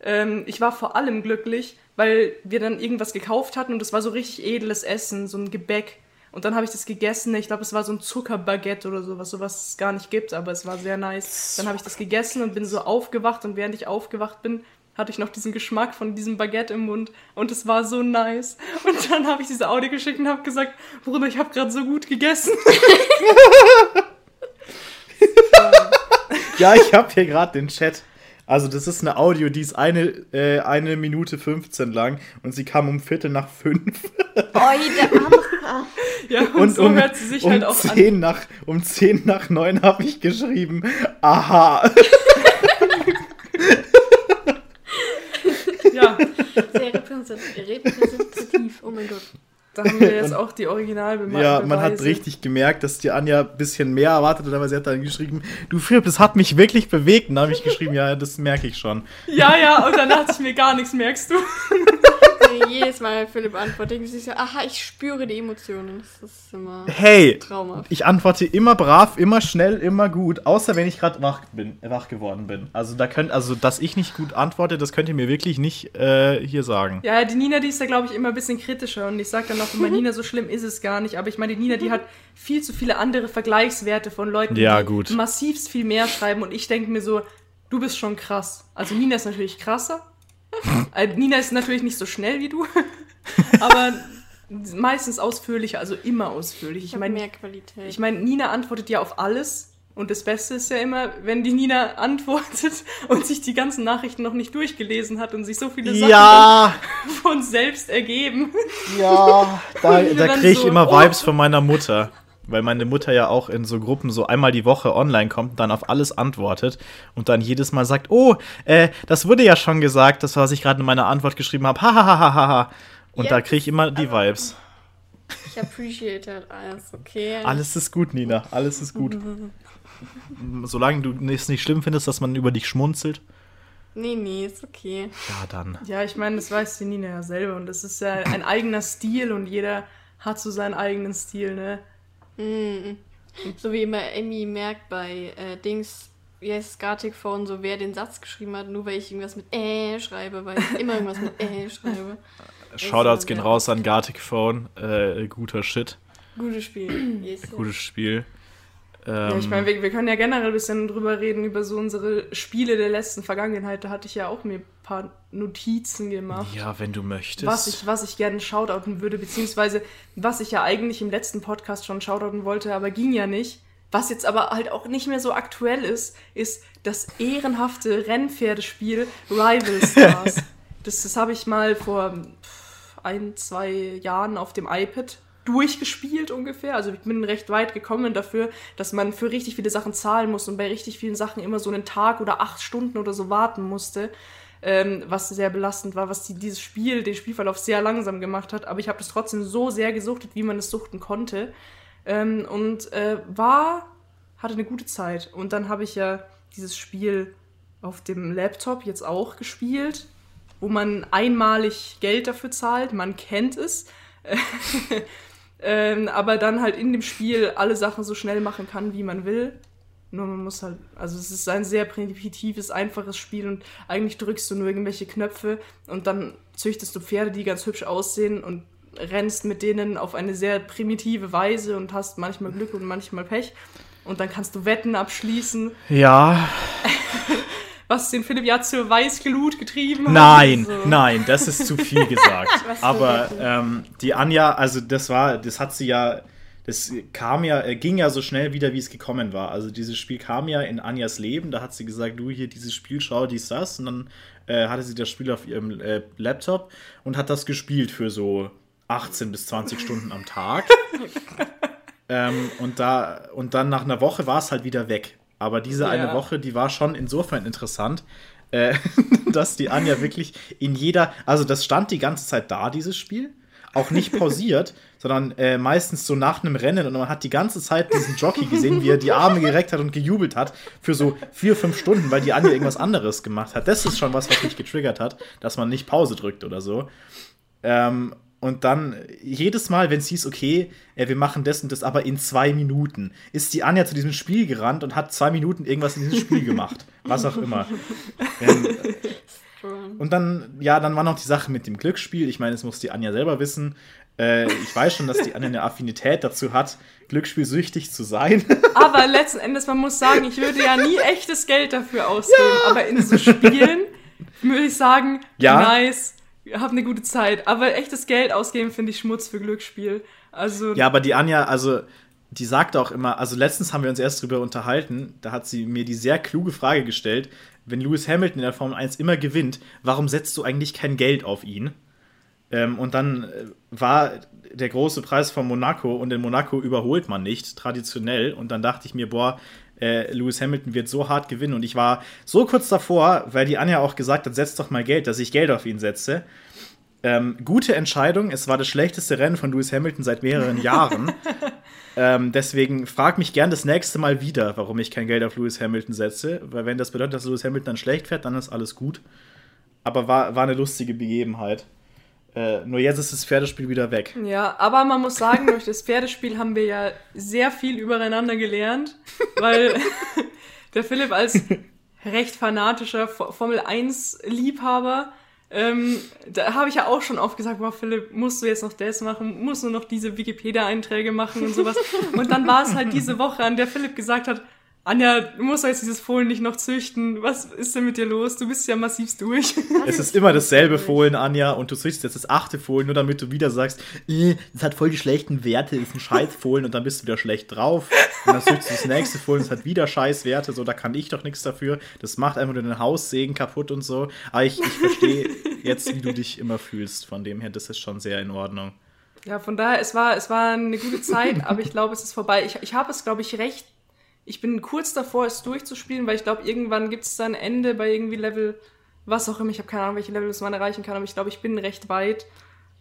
S3: ähm, ich war vor allem glücklich, weil wir dann irgendwas gekauft hatten und es war so richtig edles Essen, so ein Gebäck und dann habe ich das gegessen. Ich glaube, es war so ein Zuckerbaguette oder sowas, sowas es gar nicht gibt, aber es war sehr nice. Dann habe ich das gegessen und bin so aufgewacht und während ich aufgewacht bin, hatte ich noch diesen Geschmack von diesem Baguette im Mund und es war so nice. Und dann habe ich diese Audio geschickt und habe gesagt, Bruder, ich habe gerade so gut gegessen.
S1: ja, ich habe hier gerade den Chat. Also das ist eine Audio, die ist eine, äh, eine Minute 15 lang und sie kam um Viertel nach fünf. Oi, der Ja, und, und so um, hört sie sich um halt auch 10 an. Nach, um 10 nach 9 habe ich geschrieben, aha.
S2: ja. Sehr repräsentativ, oh mein Gott.
S3: Da haben wir jetzt auch die Originalbemerkung.
S1: Ja, man hat richtig gemerkt, dass die Anja ein bisschen mehr erwartet hat, aber sie hat dann geschrieben, du Philipp, das hat mich wirklich bewegt. Und dann habe ich geschrieben, ja, das merke ich schon.
S3: Ja, ja, und dann dachte ich mir gar nichts, merkst du.
S2: jedes Mal Philipp antwortet, ich so, aha, ich spüre die Emotionen. Das ist immer
S1: hey, traumhaft. Ich antworte immer brav, immer schnell, immer gut, außer wenn ich gerade wach bin, wach geworden bin. Also da könnt, also dass ich nicht gut antworte, das könnt ihr mir wirklich nicht äh, hier sagen.
S3: Ja, die Nina, die ist da glaube ich immer ein bisschen kritischer und ich sage dann auch immer, Nina, so schlimm ist es gar nicht. Aber ich meine, die Nina, die hat viel zu viele andere Vergleichswerte von Leuten,
S1: ja,
S3: die
S1: gut.
S3: massivst viel mehr schreiben und ich denke mir so, du bist schon krass. Also Nina ist natürlich krasser, Nina ist natürlich nicht so schnell wie du, aber meistens ausführlicher, also immer ausführlich.
S2: Ich, ich meine, mehr Qualität.
S3: Ich meine, Nina antwortet ja auf alles. Und das Beste ist ja immer, wenn die Nina antwortet und sich die ganzen Nachrichten noch nicht durchgelesen hat und sich so viele Sachen
S1: ja.
S3: von selbst ergeben.
S1: Ja, da, da kriege ich so, immer Vibes oh. von meiner Mutter weil meine Mutter ja auch in so Gruppen so einmal die Woche online kommt, dann auf alles antwortet und dann jedes Mal sagt, oh, äh, das wurde ja schon gesagt, das, was ich gerade in meiner Antwort geschrieben habe, hahaha. Und Jetzt, da kriege ich immer die Vibes.
S2: Ich appreciate alles, okay.
S1: Alles ist gut, Nina, alles ist gut. Solange du es nicht schlimm findest, dass man über dich schmunzelt.
S2: Nee, nee, ist okay.
S1: Ja, dann.
S3: Ja, ich meine, das weiß die Nina ja selber und das ist ja ein eigener Stil und jeder hat so seinen eigenen Stil, ne?
S2: Mhm. So wie immer Emmy merkt bei äh, Dings, heißt Gartic Phone, so wer den Satz geschrieben hat, nur weil ich irgendwas mit äh schreibe, weil ich immer irgendwas mit äh schreibe.
S1: Shoutouts gehen raus an Gartic Phone, äh, guter Shit.
S2: Gutes Spiel. Yes,
S1: Gutes Spiel.
S3: Ähm, ja, ich meine, wir, wir, können ja generell ein bisschen drüber reden, über so unsere Spiele der letzten Vergangenheit. Da hatte ich ja auch mir ein paar Notizen gemacht.
S1: Ja, wenn du möchtest.
S3: Was ich, was ich gerne shoutouten würde, beziehungsweise was ich ja eigentlich im letzten Podcast schon shoutouten wollte, aber ging ja nicht. Was jetzt aber halt auch nicht mehr so aktuell ist, ist das ehrenhafte Rennpferdespiel Rival Stars. das das habe ich mal vor ein, zwei Jahren auf dem iPad durchgespielt ungefähr. Also ich bin recht weit gekommen dafür, dass man für richtig viele Sachen zahlen muss und bei richtig vielen Sachen immer so einen Tag oder acht Stunden oder so warten musste. Ähm, was sehr belastend war, was die, dieses Spiel, den Spielverlauf sehr langsam gemacht hat. Aber ich habe das trotzdem so sehr gesuchtet, wie man es suchten konnte. Ähm, und äh, war, hatte eine gute Zeit. Und dann habe ich ja dieses Spiel auf dem Laptop jetzt auch gespielt, wo man einmalig Geld dafür zahlt. Man kennt es. Ähm, aber dann halt in dem Spiel alle Sachen so schnell machen kann, wie man will. Nur man muss halt, also es ist ein sehr primitives, einfaches Spiel und eigentlich drückst du nur irgendwelche Knöpfe und dann züchtest du Pferde, die ganz hübsch aussehen und rennst mit denen auf eine sehr primitive Weise und hast manchmal Glück und manchmal Pech. Und dann kannst du Wetten abschließen.
S1: Ja.
S3: was den Philipp ja zur Weißglut getrieben
S1: hat. Nein, so. nein, das ist zu viel gesagt. Aber ähm, die Anja, also das war, das hat sie ja, das kam ja, äh, ging ja so schnell wieder, wie es gekommen war. Also dieses Spiel kam ja in Anjas Leben, da hat sie gesagt, du hier dieses Spiel, schau dies, das. Und dann äh, hatte sie das Spiel auf ihrem äh, Laptop und hat das gespielt für so 18 bis 20 Stunden am Tag. ähm, und, da, und dann nach einer Woche war es halt wieder weg. Aber diese ja. eine Woche, die war schon insofern interessant, äh, dass die Anja wirklich in jeder, also das stand die ganze Zeit da, dieses Spiel. Auch nicht pausiert, sondern äh, meistens so nach einem Rennen und man hat die ganze Zeit diesen Jockey gesehen, wie er die Arme gereckt hat und gejubelt hat für so vier, fünf Stunden, weil die Anja irgendwas anderes gemacht hat. Das ist schon was, was mich getriggert hat, dass man nicht Pause drückt oder so. Ähm, und dann jedes Mal, wenn es hieß, okay, wir machen das und das, aber in zwei Minuten, ist die Anja zu diesem Spiel gerannt und hat zwei Minuten irgendwas in diesem Spiel gemacht. Was auch immer. ähm, und dann, ja, dann war noch die Sache mit dem Glücksspiel. Ich meine, es muss die Anja selber wissen. Äh, ich weiß schon, dass die Anja eine Affinität dazu hat, glücksspielsüchtig zu sein.
S3: aber letzten Endes, man muss sagen, ich würde ja nie echtes Geld dafür ausgeben. Ja. Aber in so Spielen würde ich sagen, ja. nice hab eine gute Zeit. Aber echtes Geld ausgeben finde ich Schmutz für Glücksspiel. Also
S1: ja, aber die Anja, also die sagt auch immer, also letztens haben wir uns erst drüber unterhalten, da hat sie mir die sehr kluge Frage gestellt, wenn Lewis Hamilton in der Formel 1 immer gewinnt, warum setzt du eigentlich kein Geld auf ihn? Ähm, und dann äh, war der große Preis von Monaco und in Monaco überholt man nicht, traditionell. Und dann dachte ich mir, boah, äh, Lewis Hamilton wird so hart gewinnen. Und ich war so kurz davor, weil die Anja auch gesagt hat, setz doch mal Geld, dass ich Geld auf ihn setze. Ähm, gute Entscheidung. Es war das schlechteste Rennen von Lewis Hamilton seit mehreren Jahren. ähm, deswegen frag mich gern das nächste Mal wieder, warum ich kein Geld auf Lewis Hamilton setze. Weil wenn das bedeutet, dass Lewis Hamilton dann schlecht fährt, dann ist alles gut. Aber war, war eine lustige Begebenheit. Äh, nur jetzt ist das Pferdespiel wieder weg.
S3: Ja, aber man muss sagen, durch das Pferdespiel haben wir ja sehr viel übereinander gelernt, weil der Philipp als recht fanatischer Formel 1 Liebhaber ähm, da habe ich ja auch schon oft gesagt, boah, Philipp, musst du jetzt noch das machen, musst du noch diese Wikipedia-Einträge machen und sowas. und dann war es halt diese Woche, an der Philipp gesagt hat, Anja, du musst jetzt dieses Fohlen nicht noch züchten. Was ist denn mit dir los? Du bist ja massivst durch.
S1: Es ist immer dasselbe Fohlen, Anja, und du züchtest jetzt das achte Fohlen, nur damit du wieder sagst, das hat voll die schlechten Werte, ist ein Scheißfohlen und dann bist du wieder schlecht drauf. Und dann züchtest du das nächste Fohlen, das hat wieder Scheißwerte, so, da kann ich doch nichts dafür. Das macht einfach nur den Haussegen kaputt und so. Aber ich, ich verstehe jetzt, wie du dich immer fühlst. Von dem her, das ist schon sehr in Ordnung.
S3: Ja, von daher, es war, es war eine gute Zeit, aber ich glaube, es ist vorbei. Ich, ich habe es, glaube ich, recht ich bin kurz davor, es durchzuspielen, weil ich glaube, irgendwann gibt es dann Ende bei irgendwie Level, was auch immer. Ich habe keine Ahnung, welche Levels man erreichen kann, aber ich glaube, ich bin recht weit.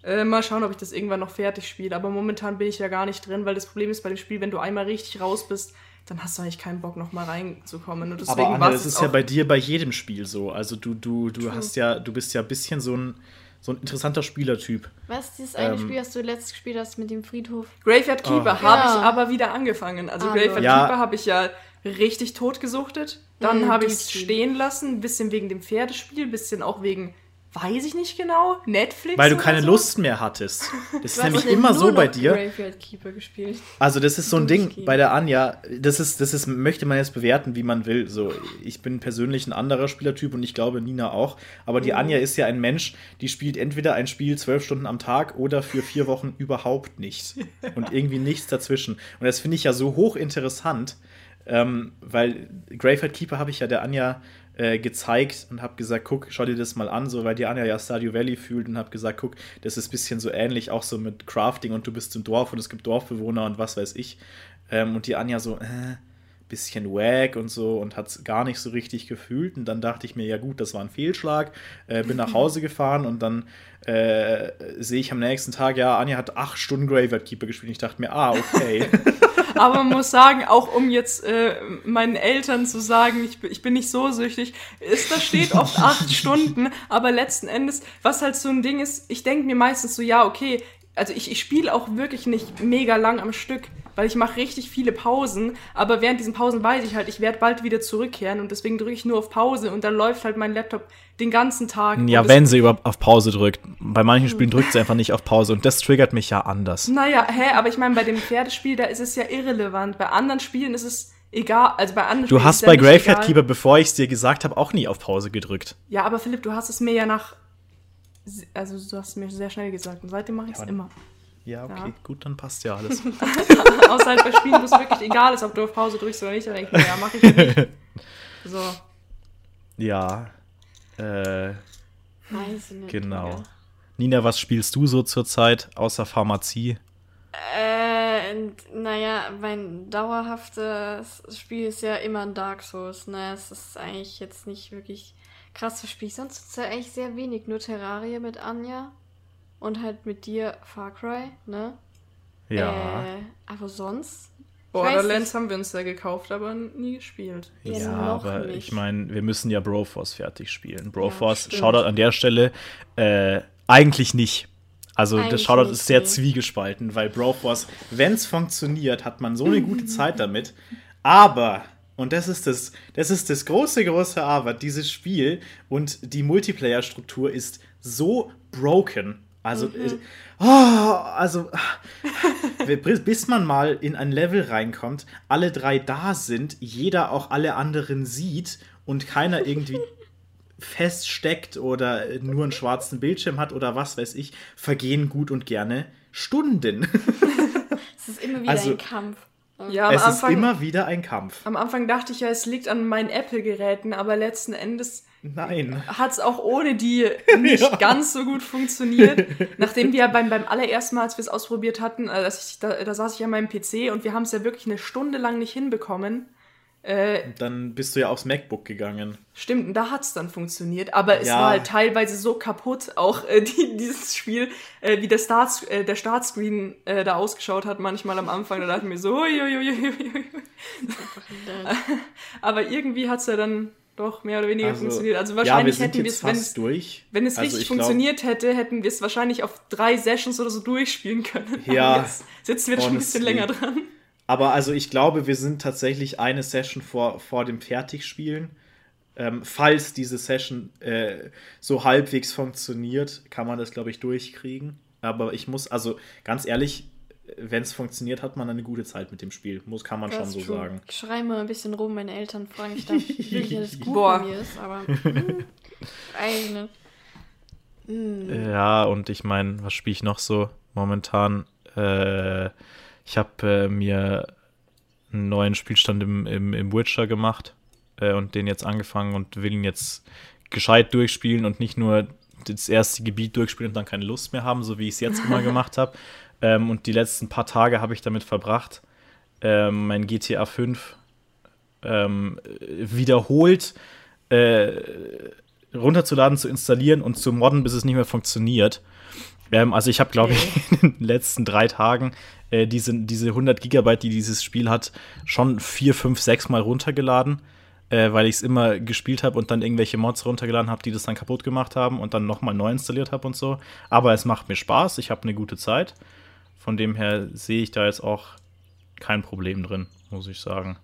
S3: Äh, mal schauen, ob ich das irgendwann noch fertig spiele. Aber momentan bin ich ja gar nicht drin, weil das Problem ist bei dem Spiel, wenn du einmal richtig raus bist, dann hast du eigentlich keinen Bock, noch mal reinzukommen. Und
S1: deswegen aber Anne, das ist ja bei dir bei jedem Spiel so. Also du, du, du hast ja, du bist ja ein bisschen so ein so ein interessanter Spielertyp.
S2: Was ist das eine ähm, Spiel, das du letztes gespielt hast mit dem Friedhof?
S3: Graveyard Keeper oh. habe ja. ich aber wieder angefangen. Also ah, Graveyard ja. Keeper habe ich ja richtig totgesuchtet. Dann mhm, habe ich es stehen lassen, ein bisschen wegen dem Pferdespiel, ein bisschen auch wegen Weiß ich nicht genau. Netflix?
S1: Weil du keine so? Lust mehr hattest. Das ist nämlich immer so bei dir. Graveyard Keeper gespielt. Also das ist so ein Ding bei der Anja. Das ist, das ist, möchte man jetzt bewerten, wie man will. So, ich bin persönlich ein anderer Spielertyp und ich glaube Nina auch. Aber die mhm. Anja ist ja ein Mensch, die spielt entweder ein Spiel zwölf Stunden am Tag oder für vier Wochen überhaupt nicht. Und irgendwie nichts dazwischen. Und das finde ich ja so hochinteressant, ähm, weil Graveyard Keeper habe ich ja der Anja äh, gezeigt und habe gesagt, guck, schau dir das mal an, so weil die Anja ja Stadio Valley fühlt und habe gesagt, guck, das ist ein bisschen so ähnlich, auch so mit Crafting und du bist im Dorf und es gibt Dorfbewohner und was weiß ich. Ähm, und die Anja so, äh, bisschen wack und so und hat es gar nicht so richtig gefühlt. Und dann dachte ich mir, ja gut, das war ein Fehlschlag. Äh, bin nach Hause gefahren und dann äh, sehe ich am nächsten Tag, ja, Anja hat acht Stunden Graveyard Keeper gespielt. Und ich dachte mir, ah, okay.
S3: Aber man muss sagen, auch um jetzt äh, meinen Eltern zu sagen, ich, ich bin nicht so süchtig, ist, da steht oft acht Stunden, aber letzten Endes, was halt so ein Ding ist, ich denke mir meistens so, ja, okay, also ich, ich spiele auch wirklich nicht mega lang am Stück weil ich mache richtig viele Pausen, aber während diesen Pausen weiß ich halt, ich werde bald wieder zurückkehren und deswegen drücke ich nur auf Pause und dann läuft halt mein Laptop den ganzen Tag.
S1: Ja, wenn sie überhaupt auf Pause drückt. Bei manchen Spielen drückt sie einfach nicht auf Pause und das triggert mich ja anders.
S3: Naja, hä, aber ich meine, bei dem Pferdespiel, da ist es ja irrelevant. Bei anderen Spielen ist es egal, also bei anderen
S1: Du
S3: Spielen
S1: hast bei Graveyard Keeper, bevor ich es dir gesagt habe, auch nie auf Pause gedrückt.
S3: Ja, aber Philipp, du hast es mir ja nach also du hast es mir sehr schnell gesagt und seitdem mache ich es ja, immer.
S1: Ja, okay, ja. gut, dann passt ja alles.
S3: Außer halt bei Spielen, wo es wirklich egal ist, ob du auf Pause drückst oder nicht, dann denke ich mir, ja, mach ich nicht. So.
S1: Ja. Äh. Weiß nicht. Genau. Nina, was spielst du so zurzeit außer Pharmazie?
S2: Äh, naja, mein dauerhaftes Spiel ist ja immer ein Dark Souls, ne? Es ist eigentlich jetzt nicht wirklich krass für Spiel. Sonst ist ja eigentlich sehr wenig. Nur Terraria mit Anja und halt mit dir Far Cry, ne? Ja. Äh, aber sonst.
S3: Borderlands haben wir uns ja gekauft, aber nie gespielt.
S1: Ja, ja aber nicht. ich meine, wir müssen ja Broforce fertig spielen. Broforce, ja, Shoutout an der Stelle, äh, eigentlich nicht. Also eigentlich das Shoutout ist sehr zwiegespalten, weil Broforce, wenn es funktioniert, hat man so eine gute Zeit damit. Aber und das ist das, das ist das große, große Aber. Dieses Spiel und die Multiplayer-Struktur ist so broken. Also, mhm. oh, also bis man mal in ein Level reinkommt, alle drei da sind, jeder auch alle anderen sieht und keiner irgendwie feststeckt oder nur einen schwarzen Bildschirm hat oder was weiß ich, vergehen gut und gerne Stunden.
S2: es ist immer wieder also, ein Kampf.
S1: Ja, es Anfang, ist immer wieder ein Kampf.
S3: Am Anfang dachte ich ja, es liegt an meinen Apple-Geräten, aber letzten Endes
S1: Nein.
S3: Hat es auch ohne die nicht ja. ganz so gut funktioniert. Nachdem wir beim, beim allerersten Mal, als wir es ausprobiert hatten, also ich, da, da saß ich an meinem PC und wir haben es ja wirklich eine Stunde lang nicht hinbekommen,
S1: Äh, dann bist du ja aufs MacBook gegangen.
S3: Stimmt, und da hat es dann funktioniert. Aber es ja. war halt teilweise so kaputt, auch äh, die, dieses Spiel, äh, wie der, Start, äh, der Startscreen äh, da ausgeschaut hat, manchmal am Anfang. Da dachte ich mir so, ui, ui, ui, ui. Aber irgendwie hat es ja dann doch mehr oder weniger also, funktioniert. Also wahrscheinlich ja, wir hätten wir es, wenn es, durch. wenn es also richtig funktioniert glaub, hätte, hätten wir es wahrscheinlich auf drei Sessions oder so durchspielen können. Ja. Aber jetzt sitzen wir schon ein bisschen länger dran.
S1: Aber also ich glaube, wir sind tatsächlich eine Session vor, vor dem Fertigspielen. Ähm, falls diese Session äh, so halbwegs funktioniert, kann man das, glaube ich, durchkriegen. Aber ich muss, also ganz ehrlich, wenn es funktioniert, hat man eine gute Zeit mit dem Spiel. Muss, kann man das schon so true. sagen.
S2: Ich schreie mal ein bisschen rum, meine Eltern fragen mich dann, wie das gut Boah. bei mir ist, aber hm, eigene.
S1: Hm. Ja, und ich meine, was spiele ich noch so momentan? Äh, ich habe äh, mir einen neuen Spielstand im, im, im Witcher gemacht äh, und den jetzt angefangen und will ihn jetzt gescheit durchspielen und nicht nur das erste Gebiet durchspielen und dann keine Lust mehr haben, so wie ich es jetzt immer gemacht habe. Ähm, und die letzten paar Tage habe ich damit verbracht, ähm, mein GTA 5 ähm, wiederholt äh, runterzuladen, zu installieren und zu modden, bis es nicht mehr funktioniert. Ähm, also ich habe, glaube ich, in den letzten drei Tagen äh, diese, diese 100 Gigabyte, die dieses Spiel hat, schon vier, fünf, sechs Mal runtergeladen, äh, weil ich es immer gespielt habe und dann irgendwelche Mods runtergeladen habe, die das dann kaputt gemacht haben und dann nochmal neu installiert habe und so. Aber es macht mir Spaß, ich habe eine gute Zeit. Von dem her sehe ich da jetzt auch kein Problem drin, muss ich sagen.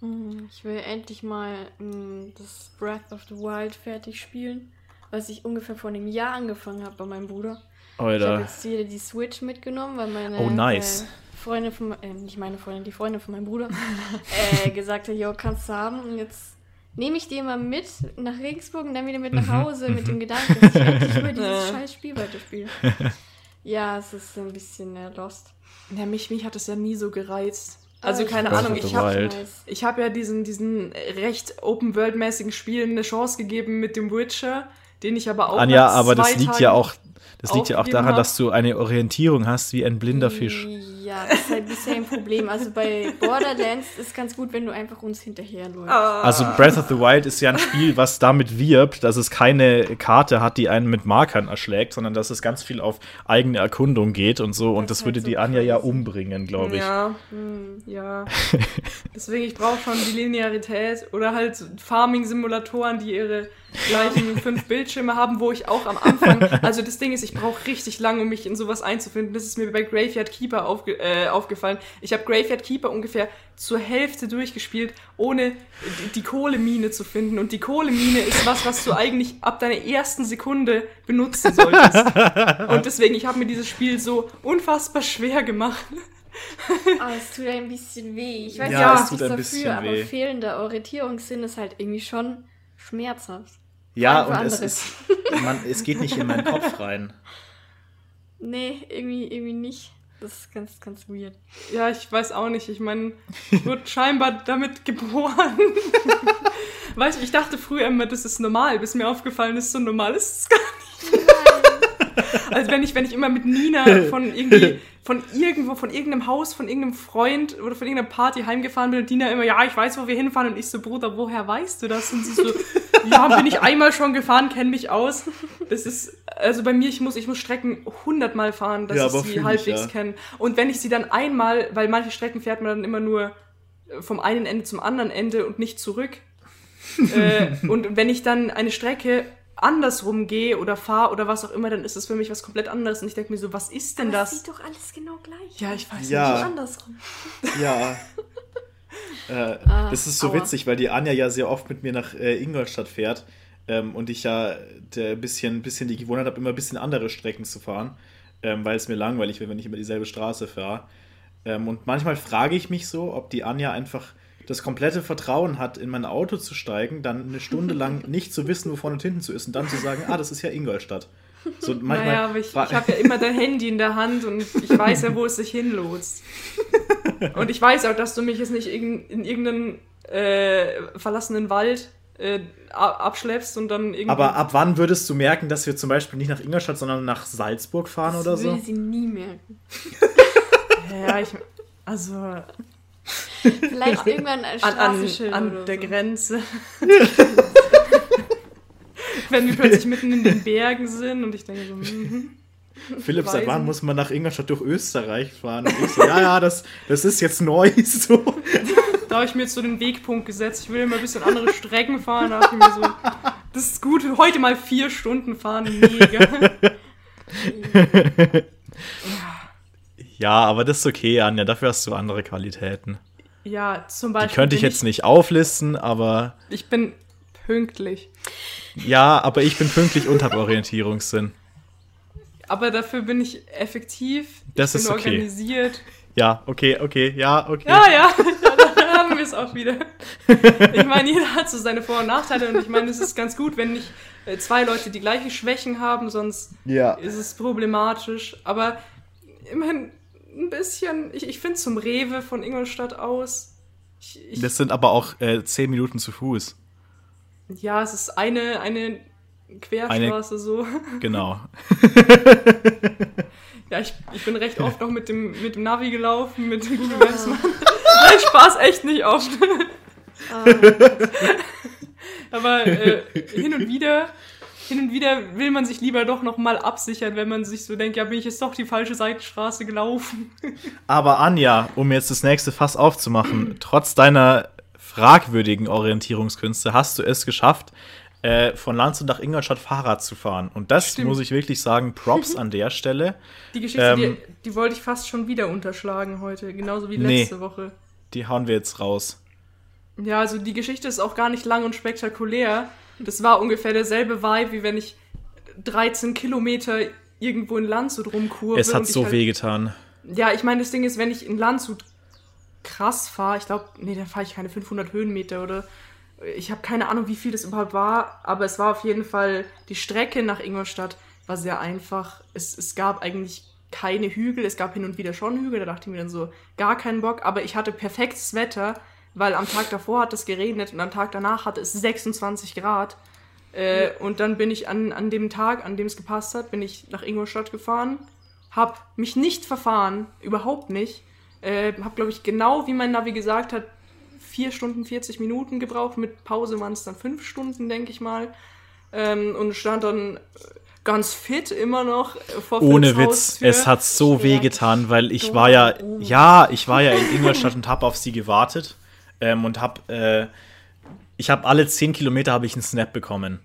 S2: Hm, ich will endlich mal mm, das Breath of the Wild fertig spielen, was ich ungefähr vor einem Jahr angefangen habe bei meinem Bruder. Alter. Ich habe jetzt wieder die Switch mitgenommen, weil meine oh, nice. äh, Freundin von, äh, nicht meine Freundin, die Freundin von meinem Bruder, äh, gesagt hat, jo, kannst du haben. Und jetzt nehme ich den mal mit nach Regensburg und dann wieder mit nach mhm. Hause mit dem Gedanken, dass ich endlich über dieses scheiß Spiel weiterspiele. Ja, es ist ein bisschen äh, lost.
S3: Ja, mich, mich hat es ja nie so gereizt. Also keine Ahnung, ich habe ich hab ja diesen, diesen recht Open-World-mäßigen Spielen eine Chance gegeben mit dem Witcher, den ich aber auch
S1: Anja, aber das liegt Tagen ja auch das liegt ja auch daran, dass du eine Orientierung hast wie ein blinder Fisch.
S2: Ja, das ist halt bisher ein Problem. Also bei Borderlands ist es ganz gut, wenn du einfach uns hinterherläufst.
S1: Ah. Also Breath of the Wild ist ja ein Spiel, was damit wirbt, dass es keine Karte hat, die einen mit Markern erschlägt, sondern dass es ganz viel auf eigene Erkundung geht und so. Und das, das würde halt so die Anja ja umbringen, glaube ich.
S3: Ja, hm, ja. Deswegen, ich brauche schon die Linearität oder halt Farming-Simulatoren, die ihre gleichen fünf Bildschirme haben, wo ich auch am Anfang, also das Ding ist, ich brauche richtig lange, um mich in sowas einzufinden. Das ist mir bei Graveyard Keeper aufge, äh, aufgefallen. Ich habe Graveyard Keeper ungefähr zur Hälfte durchgespielt, ohne die Kohlemine zu finden. Und die Kohlemine ist was, was du eigentlich ab deiner ersten Sekunde benutzen solltest. Und deswegen, ich habe mir dieses Spiel so unfassbar schwer gemacht.
S2: Aber oh, es tut ein bisschen weh. Ich weiß ja, ja es tut ein bisschen dafür, weh. aber fehlender Orientierungssinn ist halt irgendwie schon schmerzhaft.
S1: Ja, und es, ist, man, es geht nicht in meinen Kopf rein.
S2: Nee, irgendwie, irgendwie nicht. Das ist ganz, ganz weird.
S3: Ja, ich weiß auch nicht. Ich meine, ich wurde scheinbar damit geboren. weißt du, ich dachte früher immer, das ist normal, bis mir aufgefallen ist, so normal ist es gar nicht. also wenn ich, wenn ich immer mit Nina von irgendwie, von irgendwo, von irgendeinem Haus, von irgendeinem Freund oder von irgendeiner Party heimgefahren bin und Nina immer, ja, ich weiß, wo wir hinfahren und ich so, Bruder, woher weißt du das? Und sie so, ja, bin ich einmal schon gefahren, kenne mich aus. Das ist, also bei mir, ich muss, ich muss Strecken hundertmal fahren, dass ja, ich sie halbwegs ja. kenne. Und wenn ich sie dann einmal, weil manche Strecken fährt man dann immer nur vom einen Ende zum anderen Ende und nicht zurück. äh, und wenn ich dann eine Strecke andersrum gehe oder fahre oder was auch immer, dann ist das für mich was komplett anderes. Und ich denke mir so, was ist denn Aber das? Das
S2: sieht doch alles genau gleich.
S3: Ja, ich weiß
S1: ja.
S3: nicht.
S2: Andersrum.
S1: Ja. äh, ah, das ist so aua. witzig, weil die Anja ja sehr oft mit mir nach äh, Ingolstadt fährt ähm, und ich ja ein bisschen, bisschen die Gewohnheit habe, immer ein bisschen andere Strecken zu fahren, ähm, weil es mir langweilig wird, wenn ich immer dieselbe Straße fahre. Ähm, und manchmal frage ich mich so, ob die Anja einfach das komplette Vertrauen hat, in mein Auto zu steigen, dann eine Stunde lang nicht zu wissen, wo vorne und hinten zu ist und dann zu sagen, ah, das ist ja Ingolstadt.
S3: So manchmal naja, aber ich, ich habe ja immer dein Handy in der Hand und ich weiß ja, wo es sich hinlotst. Und ich weiß auch, dass du mich jetzt nicht in, in irgendeinen äh, verlassenen Wald äh, abschleppst und dann irgendwie.
S1: Aber ab wann würdest du merken, dass wir zum Beispiel nicht nach Ingolstadt, sondern nach Salzburg fahren das oder so?
S2: Das will sie nie merken.
S3: ja, ich. Also. Vielleicht irgendwann ein Straßenschild An, an, an der so. Grenze. Wenn wir plötzlich mitten in den Bergen sind und ich denke so, mhm.
S1: Philipp, seit wann muss man nach Ingolstadt durch Österreich fahren? Und ich so, ja, ja, das, das ist jetzt neu. So.
S3: Da habe ich mir jetzt so den Wegpunkt gesetzt. Ich will immer ein bisschen andere Strecken fahren. Da ich mir so, das ist gut, heute mal vier Stunden fahren, mega.
S1: Ja, aber das ist okay, Anja. Dafür hast du andere Qualitäten.
S3: Ja, zum Beispiel.
S1: Die könnte ich jetzt ich, nicht auflisten, aber.
S3: Ich bin pünktlich.
S1: Ja, aber ich bin pünktlich und habe Orientierungssinn.
S3: Aber dafür bin ich effektiv.
S1: Das
S3: ich
S1: bin ist okay. organisiert. Ja, okay, okay, ja, okay.
S3: Ja, ja, ja dann haben wir es auch wieder. Ich meine, jeder hat so seine Vor- und Nachteile und ich meine, es ist ganz gut, wenn nicht äh, zwei Leute die gleichen Schwächen haben, sonst ja. ist es problematisch. Aber immerhin ein bisschen, ich, ich finde zum Rewe von Ingolstadt aus.
S1: Ich, ich, das sind aber auch äh, zehn Minuten zu Fuß.
S3: Ja, es ist eine, eine Querstraße eine, so.
S1: Genau.
S3: ja, ich, ich bin recht oft noch mit dem, mit dem Navi gelaufen, mit dem Google Maps. Nein, Spaß echt nicht oft. Ah. Aber äh, hin und wieder hin und wieder will man sich lieber doch noch mal absichern, wenn man sich so denkt, ja, bin ich jetzt doch die falsche Seitenstraße gelaufen.
S1: Aber Anja, um jetzt das nächste Fass aufzumachen, trotz deiner fragwürdigen Orientierungskünste hast du es geschafft, äh, von Landshut nach Ingolstadt Fahrrad zu fahren. Und das Stimmt. muss ich wirklich sagen, Props an der Stelle.
S3: Die Geschichte, ähm, die, die, wollte ich fast schon wieder unterschlagen heute, genauso wie letzte nee, Woche.
S1: Die hauen wir jetzt raus.
S3: Ja, also die Geschichte ist auch gar nicht lang und spektakulär. Das war ungefähr derselbe Vibe, wie wenn ich 13 Kilometer irgendwo in Landshut rumkurve.
S1: Es hat so halt, wehgetan.
S3: Ja, ich meine, das Ding ist, wenn ich in Landshut krass fahre, ich glaube, nee, dann fahre ich keine 500 Höhenmeter oder ich habe keine Ahnung, wie viel das überhaupt war, aber es war auf jeden Fall, die Strecke nach Ingolstadt war sehr einfach. Es, es gab eigentlich keine Hügel, es gab hin und wieder schon Hügel, da dachte ich mir dann so, gar keinen Bock, aber ich hatte perfektes Wetter, weil am Tag davor hat es geregnet und am Tag danach hatte es 26 Grad. Äh, ja. Und dann bin ich an, an dem Tag, an dem es gepasst hat, bin ich nach Ingolstadt gefahren, hab mich nicht verfahren, überhaupt nicht. Äh, hab, glaube ich, genau wie mein Navi gesagt hat, 4 Stunden 40 Minuten gebraucht. Mit Pause waren es dann 5 Stunden, denke ich mal. Ähm, und stand dann ganz fit immer noch
S1: vor Ohne Witz, es hat so weh getan, weil ich war ja, ja, ich war ja in Ingolstadt und habe auf sie gewartet ähm, und habe, äh, ich habe alle 10 Kilometer habe ich einen Snap bekommen.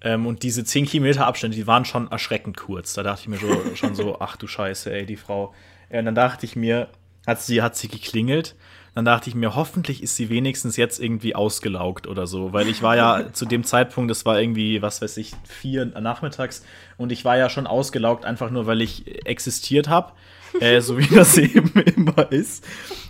S1: Ähm, und diese 10 Kilometer Abstände, die waren schon erschreckend kurz. Da dachte ich mir so, schon so, ach du Scheiße, ey, die Frau. und dann dachte ich mir, hat sie, hat sie geklingelt dann dachte ich mir, hoffentlich ist sie wenigstens jetzt irgendwie ausgelaugt oder so, weil ich war ja zu dem Zeitpunkt, das war irgendwie, was weiß ich, vier nachmittags und ich war ja schon ausgelaugt, einfach nur, weil ich existiert habe äh, so wie das eben immer ist.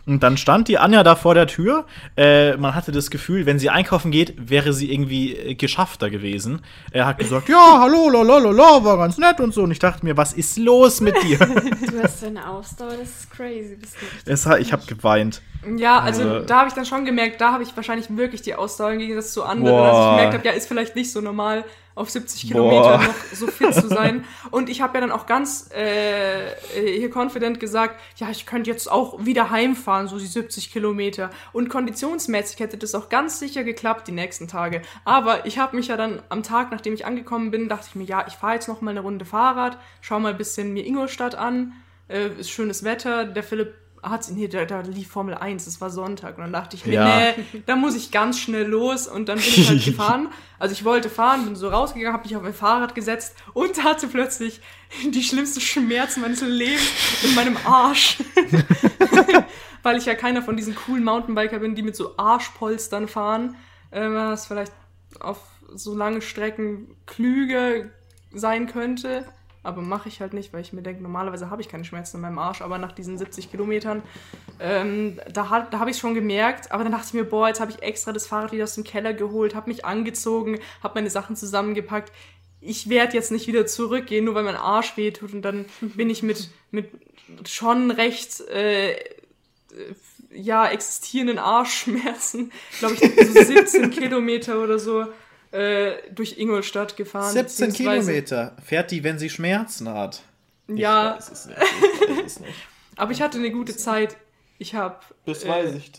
S1: Und dann stand die Anja da vor der Tür. Äh, man hatte das Gefühl, wenn sie einkaufen geht, wäre sie irgendwie äh, geschaffter gewesen. Er hat gesagt, ja, hallo, lalalala, war ganz nett und so. Und ich dachte mir, was ist los mit dir?
S2: Du hast so eine Ausdauer, das ist crazy.
S1: Das es, ich habe geweint.
S3: Ja, also äh, da habe ich dann schon gemerkt, da habe ich wahrscheinlich wirklich die Ausdauer im Gegensatz zu anderen, boah. dass ich gemerkt habe, ja, ist vielleicht nicht so normal auf 70 Kilometer noch so fit zu sein. Und ich habe ja dann auch ganz äh, hier confident gesagt, ja, ich könnte jetzt auch wieder heimfahren, so die 70 Kilometer. Und konditionsmäßig hätte das auch ganz sicher geklappt die nächsten Tage. Aber ich habe mich ja dann am Tag, nachdem ich angekommen bin, dachte ich mir, ja, ich fahre jetzt noch mal eine Runde Fahrrad, schau mal ein bisschen mir Ingolstadt an. Äh, ist schönes Wetter. Der Philipp hat nee, da, da lief Formel 1, es war Sonntag. Und dann dachte ich mir, ja. nee, da muss ich ganz schnell los. Und dann bin ich halt gefahren. Also ich wollte fahren, bin so rausgegangen, habe mich auf mein Fahrrad gesetzt und hatte plötzlich die schlimmsten Schmerzen meines Lebens in meinem Arsch. Weil ich ja keiner von diesen coolen Mountainbiker bin, die mit so Arschpolstern fahren. Ähm, was vielleicht auf so lange Strecken klüger sein könnte. Aber mache ich halt nicht, weil ich mir denke, normalerweise habe ich keine Schmerzen in meinem Arsch, aber nach diesen 70 Kilometern, ähm, da, da habe ich es schon gemerkt. Aber dann dachte ich mir, boah, jetzt habe ich extra das Fahrrad wieder aus dem Keller geholt, habe mich angezogen, habe meine Sachen zusammengepackt. Ich werde jetzt nicht wieder zurückgehen, nur weil mein Arsch wehtut. Und dann bin ich mit, mit schon recht äh, ja, existierenden Arschschmerzen, glaube ich, so 17 Kilometer oder so äh, durch Ingolstadt gefahren.
S1: 17 Kilometer. Fährt die, wenn sie Schmerzen hat?
S3: Ja. Ich weiß es nicht. Ich weiß es nicht. Aber ich hatte eine gute Zeit. Ich habe.
S1: Das äh, weiß ich.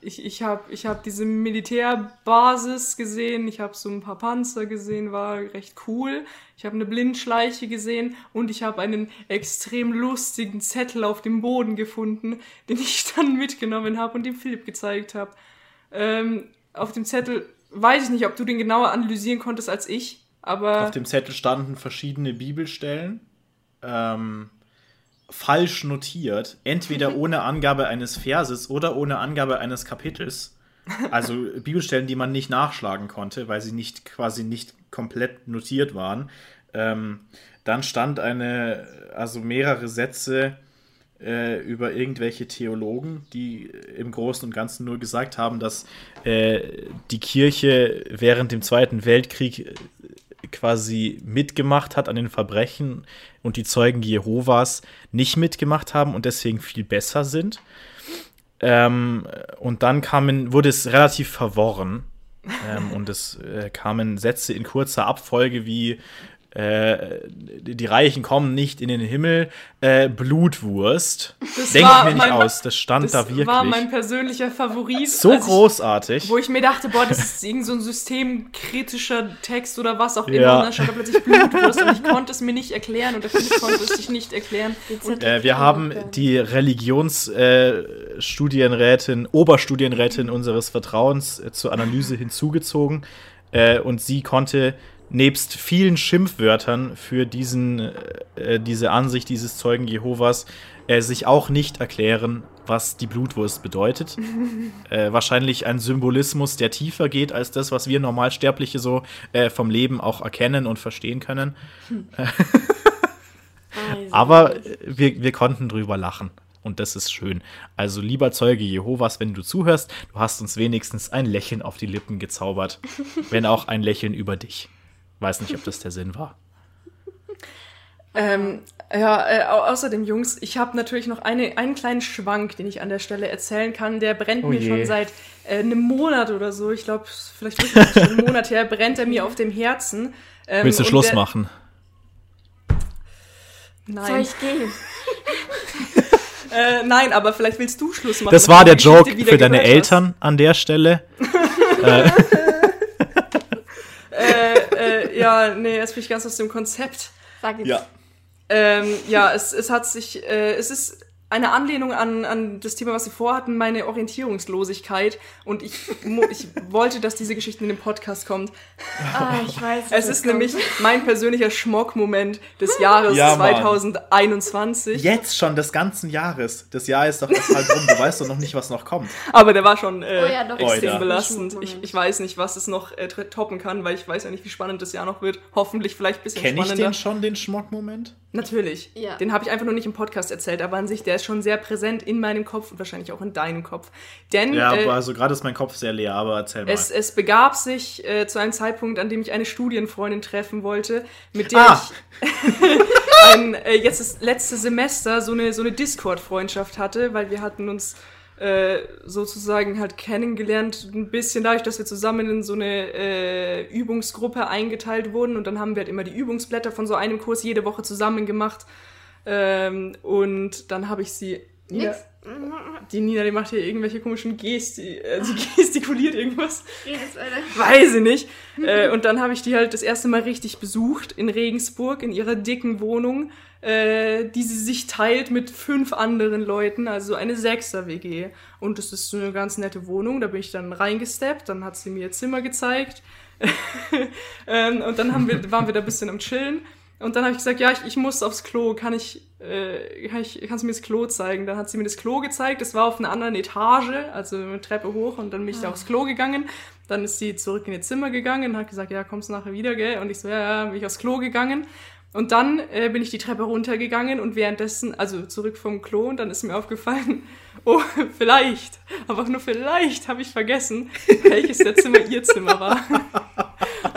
S3: Ich, ich habe ich hab diese Militärbasis gesehen, ich habe so ein paar Panzer gesehen, war recht cool. Ich habe eine Blindschleiche gesehen und ich habe einen extrem lustigen Zettel auf dem Boden gefunden, den ich dann mitgenommen habe und dem Philipp gezeigt habe. Ähm, auf dem Zettel weiß ich nicht, ob du den genauer analysieren konntest als ich, aber.
S1: Auf dem Zettel standen verschiedene Bibelstellen. Ähm, falsch notiert, entweder ohne Angabe eines Verses oder ohne Angabe eines Kapitels. Also Bibelstellen, die man nicht nachschlagen konnte, weil sie nicht quasi nicht komplett notiert waren. Ähm, dann stand eine, also mehrere Sätze äh, über irgendwelche Theologen, die im Großen und Ganzen nur gesagt haben, dass äh, die Kirche während dem Zweiten Weltkrieg quasi mitgemacht hat an den Verbrechen und die Zeugen Jehovas nicht mitgemacht haben und deswegen viel besser sind. Ähm, und dann kamen, wurde es relativ verworren. ähm, und es äh, kamen Sätze in kurzer Abfolge wie äh, die Reichen kommen nicht in den Himmel, äh, Blutwurst. Das Denk mir nicht mein, aus, das stand das da wirklich. Das war
S3: mein persönlicher Favorit.
S1: So großartig.
S3: Ich, wo ich mir dachte, boah, das ist irgend so ein systemkritischer Text oder was auch immer. Ja. Und dann stand da plötzlich Blutwurst und ich konnte es mir nicht erklären und der konnte es sich nicht erklären.
S1: Äh, wir haben die Religionsstudienrätin, äh, Oberstudienrätin unseres Vertrauens äh, zur Analyse hinzugezogen und sie konnte nebst vielen Schimpfwörtern für diesen, äh, diese Ansicht dieses Zeugen Jehovas äh, sich auch nicht erklären, was die Blutwurst bedeutet. äh, wahrscheinlich ein Symbolismus, der tiefer geht als das, was wir Normalsterbliche so äh, vom Leben auch erkennen und verstehen können. Aber wir, wir konnten drüber lachen. Und das ist schön. Also, lieber Zeuge Jehovas, wenn du zuhörst, du hast uns wenigstens ein Lächeln auf die Lippen gezaubert. wenn auch ein Lächeln über dich. Weiß nicht, ob das der Sinn war.
S3: Ähm, ja, äh, außerdem, Jungs, ich habe natürlich noch eine, einen kleinen Schwank, den ich an der Stelle erzählen kann. Der brennt oh mir schon seit äh, einem Monat oder so. Ich glaube, vielleicht wirklich schon einen Monat her, brennt er mir auf dem Herzen.
S1: Ähm, Willst du Schluss machen?
S3: Nein. Soll ich gehen? äh, nein, aber vielleicht willst du Schluss machen.
S1: Das war der Joke für deine Eltern an der Stelle. äh.
S3: Ja, nee, jetzt bin ich ganz aus dem Konzept.
S1: Sag jetzt. Ja.
S3: Ähm, ja, es, es hat sich, äh, es ist eine Anlehnung an, an das Thema, was Sie vorhatten, meine Orientierungslosigkeit. Und ich, ich wollte, dass diese Geschichte in den Podcast kommt.
S2: Ah, ich weiß.
S3: Es ist nämlich mein persönlicher Schmockmoment des Jahres ja, 2021.
S1: Jetzt schon des ganzen Jahres. Das Jahr ist doch erst halb rum. Du weißt doch noch nicht, was noch kommt.
S3: Aber der war schon äh, oh ja, extrem belastend. Ich, ich weiß nicht, was es noch äh, toppen kann, weil ich weiß ja nicht, wie spannend das Jahr noch wird. Hoffentlich vielleicht ein bisschen
S1: Kenn
S3: spannender.
S1: Kenn ich den schon, den Schmockmoment?
S3: Natürlich. Ja. Den habe ich einfach nur nicht im Podcast erzählt, aber an sich, der ist schon sehr präsent in meinem Kopf und wahrscheinlich auch in deinem Kopf. Denn,
S1: ja, äh, also gerade ist mein Kopf sehr leer, aber erzähl mal.
S3: Es, es begab sich äh, zu einem Zeitpunkt, an dem ich eine Studienfreundin treffen wollte, mit der ah. ich ein, äh, jetzt das letzte Semester so eine, so eine Discord-Freundschaft hatte, weil wir hatten uns äh, sozusagen halt kennengelernt, ein bisschen dadurch, dass wir zusammen in so eine äh, Übungsgruppe eingeteilt wurden und dann haben wir halt immer die Übungsblätter von so einem Kurs jede Woche zusammen gemacht ähm, und dann habe ich sie. Nina, die Nina, die macht hier irgendwelche komischen Gesti, äh, sie gestikuliert irgendwas. Weiß ich nicht. äh, und dann habe ich die halt das erste Mal richtig besucht in Regensburg, in ihrer dicken Wohnung äh, die sie sich teilt mit fünf anderen Leuten, also eine Sechser-WG. Und das ist so eine ganz nette Wohnung, da bin ich dann reingesteppt, dann hat sie mir ihr Zimmer gezeigt. ähm, und dann haben wir, waren wir da ein bisschen am Chillen. Und dann habe ich gesagt, ja, ich, ich muss aufs Klo, kann ich, äh, kann ich, kannst du mir das Klo zeigen? Dann hat sie mir das Klo gezeigt, das war auf einer anderen Etage, also eine Treppe hoch und dann bin ich da ah. aufs Klo gegangen. Dann ist sie zurück in ihr Zimmer gegangen und hat gesagt, ja, kommst du nachher wieder, gell? Und ich so, ja, ja, bin ich aufs Klo gegangen. Und dann äh, bin ich die Treppe runtergegangen und währenddessen, also zurück vom Klo, und dann ist mir aufgefallen, oh, vielleicht, aber nur vielleicht habe ich vergessen, welches der Zimmer ihr Zimmer war.